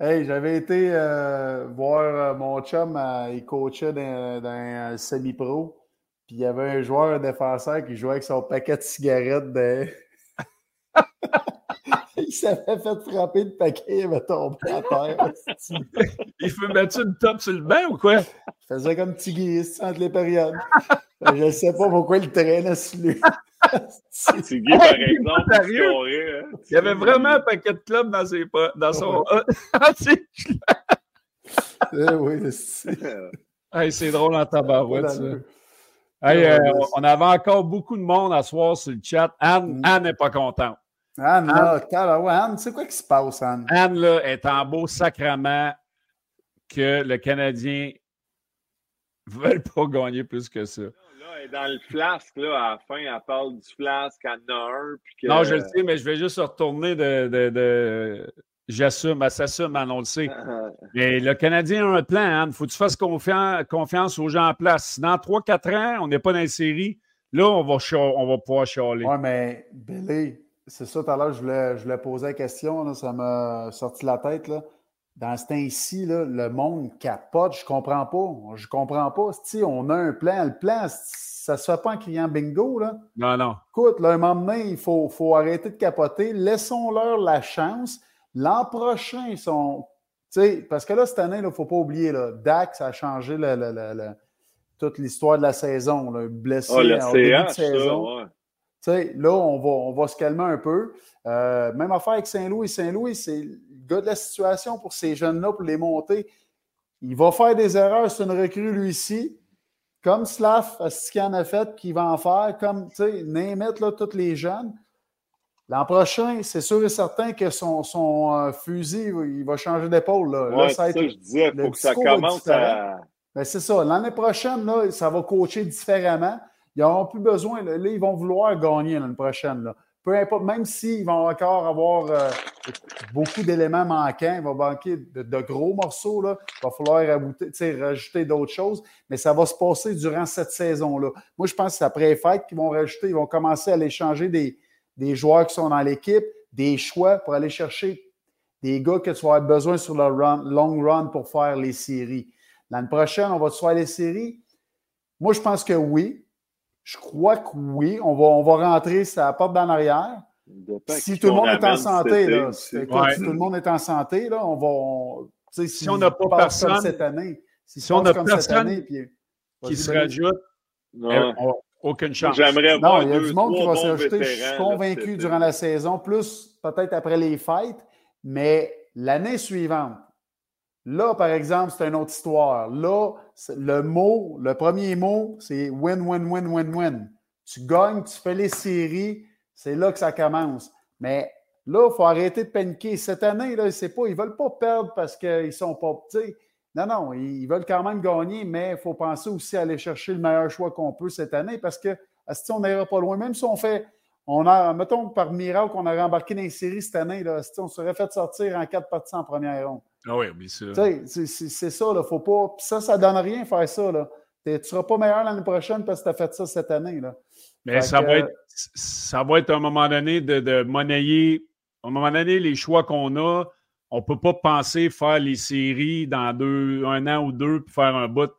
Hey, j'avais été euh, voir euh, mon chum, euh, il coachait dans, dans un semi-pro. Puis il y avait un joueur défenseur qui jouait avec son paquet de cigarettes de il s'avait fait frapper de paquet, il avait tombé à terre. il fait mettre une top sur le banc ou quoi? Il faisait comme Tigui entre les périodes. Je ne sais pas pourquoi il traînait sur lui. Tigui, par exemple, hein. il y avait vraiment un paquet de clubs dans, ses, dans son. eh oui, c'est. Hey, c'est drôle en tabarouette, ça. Hey, euh, on avait encore beaucoup de monde à soir sur le chat. Anne, mm. Anne n'est pas contente. Anne, là, Anne, c'est quoi qui se passe, Anne? Anne, là, est en beau sacrement que le Canadien ne veut pas gagner plus que ça. Là, elle est dans le flasque, là, à la fin, elle parle du flasque, elle en a un. Non, je le sais, mais je vais juste retourner de, de, de... J'assume, elle s'assume, hein, on le sait. Mais le Canadien a un plan, Anne. Faut que tu fasses confiance aux gens en place. Dans 3-4 ans, on n'est pas dans les séries. Là, on va, on va pouvoir chialer. Oui, mais Billy, c'est ça, tout à l'heure, je voulais, je voulais poser la question, ça m'a sorti la tête. Là. Dans ce temps-ci, le monde capote, je comprends pas. Je comprends pas. Si on a un plan, le plan, ça se fait pas en criant bingo. Là. Non, non. Écoute, là, un moment donné, il faut, faut arrêter de capoter. Laissons-leur la chance. L'an prochain, ils sont. Parce que là, cette année, il ne faut pas oublier, là, Dax a changé toute l'histoire de la saison. Là, blessé oh, en début de saison. Ça, là, on va, on va se calmer un peu. Euh, même affaire avec Saint-Louis. Saint-Louis, c'est le gars de la situation pour ces jeunes-là, pour les monter. Il va faire des erreurs, c'est une recrue, lui ici. Comme Slav, ce qu'il en a fait, qu'il va en faire, comme, tu sais, Németh, là, tous les jeunes. L'an prochain, c'est sûr et certain que son, son euh, fusil, il va changer d'épaule. Là. ça, je disais, il faut que ça commence à. Ben, c'est ça. L'année prochaine, là, ça va coacher différemment. Ils n'auront plus besoin. Là, ils vont vouloir gagner l'année prochaine. Là. Peu importe, même s'ils vont encore avoir euh, beaucoup d'éléments manquants, ils vont manquer de, gros morceaux. Là. Il va falloir rajouter d'autres choses, mais ça va se passer durant cette saison-là. Moi, je pense que c'est après les fêtes qu'ils vont rajouter, ils vont commencer à aller changer des, des joueurs qui sont dans l'équipe, des choix pour aller chercher des gars que tu vas avoir besoin sur le long run pour faire les séries. L'année prochaine, on va se faire les séries? Moi, je pense que oui. Je crois que oui. On va, on va rentrer sa porte d'en arrière. Si tout le monde est en santé, là, si tout le monde est en santé, là, on va. si, on n'a pas personne cette année, si, on n'a personne année, puis, qui se rajoute, eh, Aucune chance. J'aimerais Non, il y a deux, du monde qui va rajouter. Je suis convaincu durant la saison, plus peut-être après les fêtes, mais l'année suivante, là, par exemple, c'est une autre histoire. Là, le mot, le premier mot, c'est win, win, win, win, win. Tu gagnes, tu fais les séries, c'est là que ça commence. Mais là, il faut arrêter de paniquer. Cette année, là, c'est pas, ils ne veulent pas perdre parce qu'ils sont pas petits. Non, non, ils veulent quand même gagner, mais il faut penser aussi à aller chercher le meilleur choix qu'on peut cette année parce que si on n'ira pas loin, même si on fait, on a, mettons par miracle, on aurait embarqué dans les séries cette année, là, asti, on serait fait sortir en quatre parties en première ronde? Ah oui, oublie ça. Tu sais, c'est- ça, là, faut pas. Puis ça, ça donne rien faire ça. Là. Tu ne seras pas meilleur l'année prochaine parce que tu as fait ça cette année. Là. Mais ça que- va, être, ça va être à un moment donné de, de monnayer. À un moment donné, les choix qu'on a, on ne peut pas penser faire les séries dans deux, un an ou deux puis faire un bout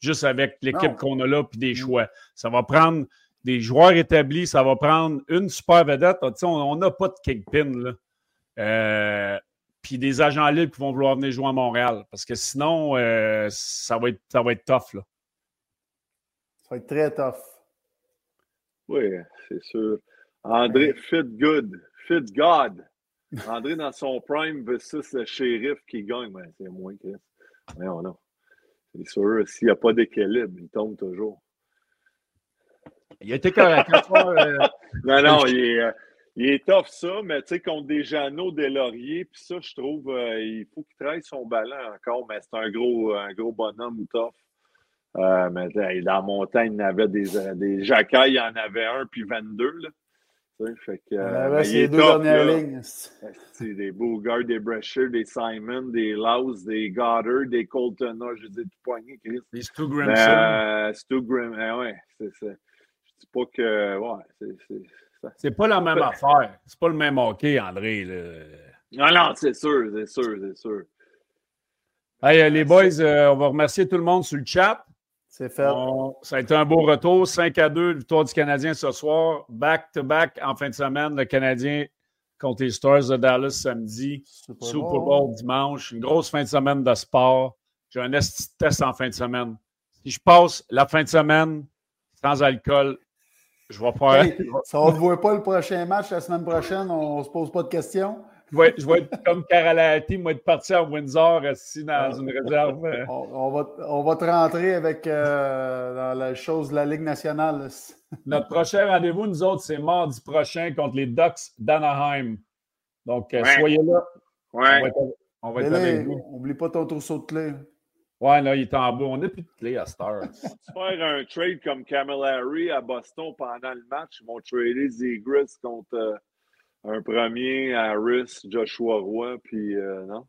juste avec l'équipe qu'on a là puis des Mm. choix. Ça va prendre des joueurs établis, ça va prendre une super vedette. Sais, on n'a pas de kingpin. Là. Euh, puis des agents libres qui vont vouloir venir jouer à Montréal. Parce que sinon, euh, ça, va être, ça va être tough. Là. Ça va être très tough. Oui, c'est sûr. André, fit good. André dans son prime versus le shérif qui gagne. Ben, c'est moins que Non, non. C'est sûr, s'il n'y a pas d'équilibre, il tombe toujours. Il été correct. euh, Non, non, il est, euh, il est tough ça, mais tu sais, contre des Jeannot, des Lauriers, puis ça, je trouve, euh, il faut qu'il travaille son ballon encore, mais c'est un gros, un gros bonhomme tough. Euh, mais dans la montagne, il y en avait des, euh, des Jacquet, il y en avait un, puis 22, là. Fait que, euh, deux dernières là. lignes. C'est des Bogart, des Brasher, des Simon, des Laus, des Goddard, des Colton, je dis tout poignet, Chris. les Stu Grimson. euh, Stu Grim, eh ouais, c'est ça. Je dis pas que, ouais, c'est, c'est, ça. C'est pas la même affaire. C'est pas le même hockey, André. là. Non, non, c'est sûr, c'est sûr, c'est sûr. Hey, euh, les boys, euh, on va remercier tout le monde sur le chat. C'est fait. On- ça a été un beau retour. 5 à 2, victoire du Canadien ce soir. Back-to-back en fin de semaine. Le Canadien contre les Stars de Dallas samedi. Super Bowl. Dimanche. Une grosse fin de semaine de sport. J'ai un test en fin de semaine. Si je passe la fin de semaine sans alcool, je vais faire. Hey, ça, on ne voit pas le prochain match la semaine prochaine. On ne se pose pas de questions. Je vais, être- je vais être comme Caralati, moi, être parti à Windsor, assis dans une réserve. On, on va, on va te rentrer avec euh, dans la chose de la Ligue nationale. Notre prochain rendez-vous, nous autres, c'est mardi prochain contre les Ducks d'Anaheim. Donc, euh, Ouais. soyez là. On va Ouais. être, on va être là, avec vous. oublie pas ton trousseau de clés. Ouais, là, il est en bas. On n'a plus de clé à cette heure. Faire un trade comme Camilleri à Boston pendant le match, ils vont trader Zegras contre euh, un premier Harris, Joshua Roy, puis euh, non?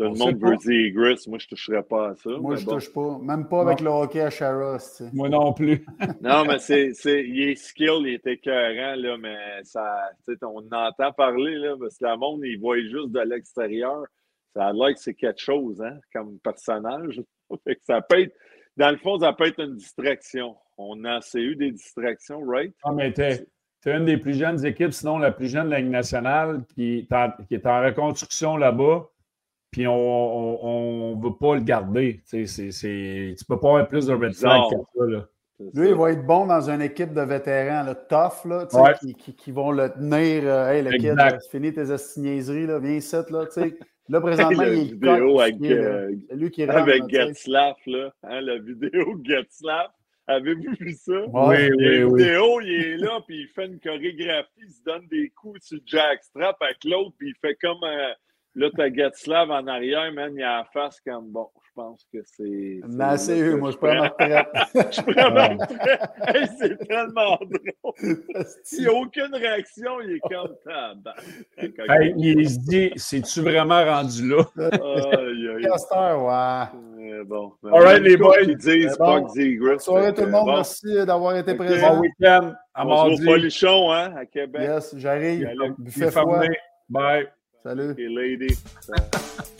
Tout le monde pas. veut Zegras, moi je toucherais pas à ça. Moi, je bon. touche pas. Même pas avec le hockey à tu sais. Moi non plus. Non, mais c'est, c'est, il est skill, il est écœurant, là, mais ça, tu sais, on entend parler, là, parce que le monde, il voit juste de l'extérieur. Ça a l'air que c'est quelque chose, hein, comme personnage. Fait que ça peut être, dans le fond, ça peut être une distraction. On a assez eu des distractions, right? Ah, mais t'es, t'es une des plus jeunes équipes, sinon la plus jeune de la Ligue nationale, qui est en, qui est en reconstruction là-bas. Puis on ne veut pas le garder. Tu c'est, c'est- tu peux pas avoir plus de red flag que ça. Là. C'est Lui, ça. il va être bon dans une équipe de vétérans, là, tough, là, Ouais. qui, qui- qui vont le tenir. euh, hey, le kid, Exact. là, c'est fini tes astignaiseries, là, viens ici, là. Là, présentement, il est vidéo coq, avec, est, euh, C'est lui qui rentre, Avec. Getzlaff, là, hein, la vidéo Getzlaff. Avez-vous vu ça? Ouais. Oui, oui, vidéo, il est là, puis il fait une chorégraphie, il se donne des coups sur Jackstrap avec l'autre, puis il fait comme. euh, là, t'as Getzlav en arrière, man, il a la face comme bon. Je pense que c'est. Mais assez eu, moi, je prends ma retraite. Je prends ma retraite. Hey, c'est tellement drôle. S'il n'y a aucune réaction, il est comme tabac. Hey, il se dit, c'est-tu vraiment rendu là? Aïe, ouais. Euh, bon. Mais All right, les boys. qui disent bon. Bonne soirée tout le monde, Bon, merci d'avoir été Ok. présent. Bon week-end, à On se voit mardi. au Polichon, hein, à Québec. Yes, j'arrive. Buffet froid. fermé. Bye. Salut. Et lady.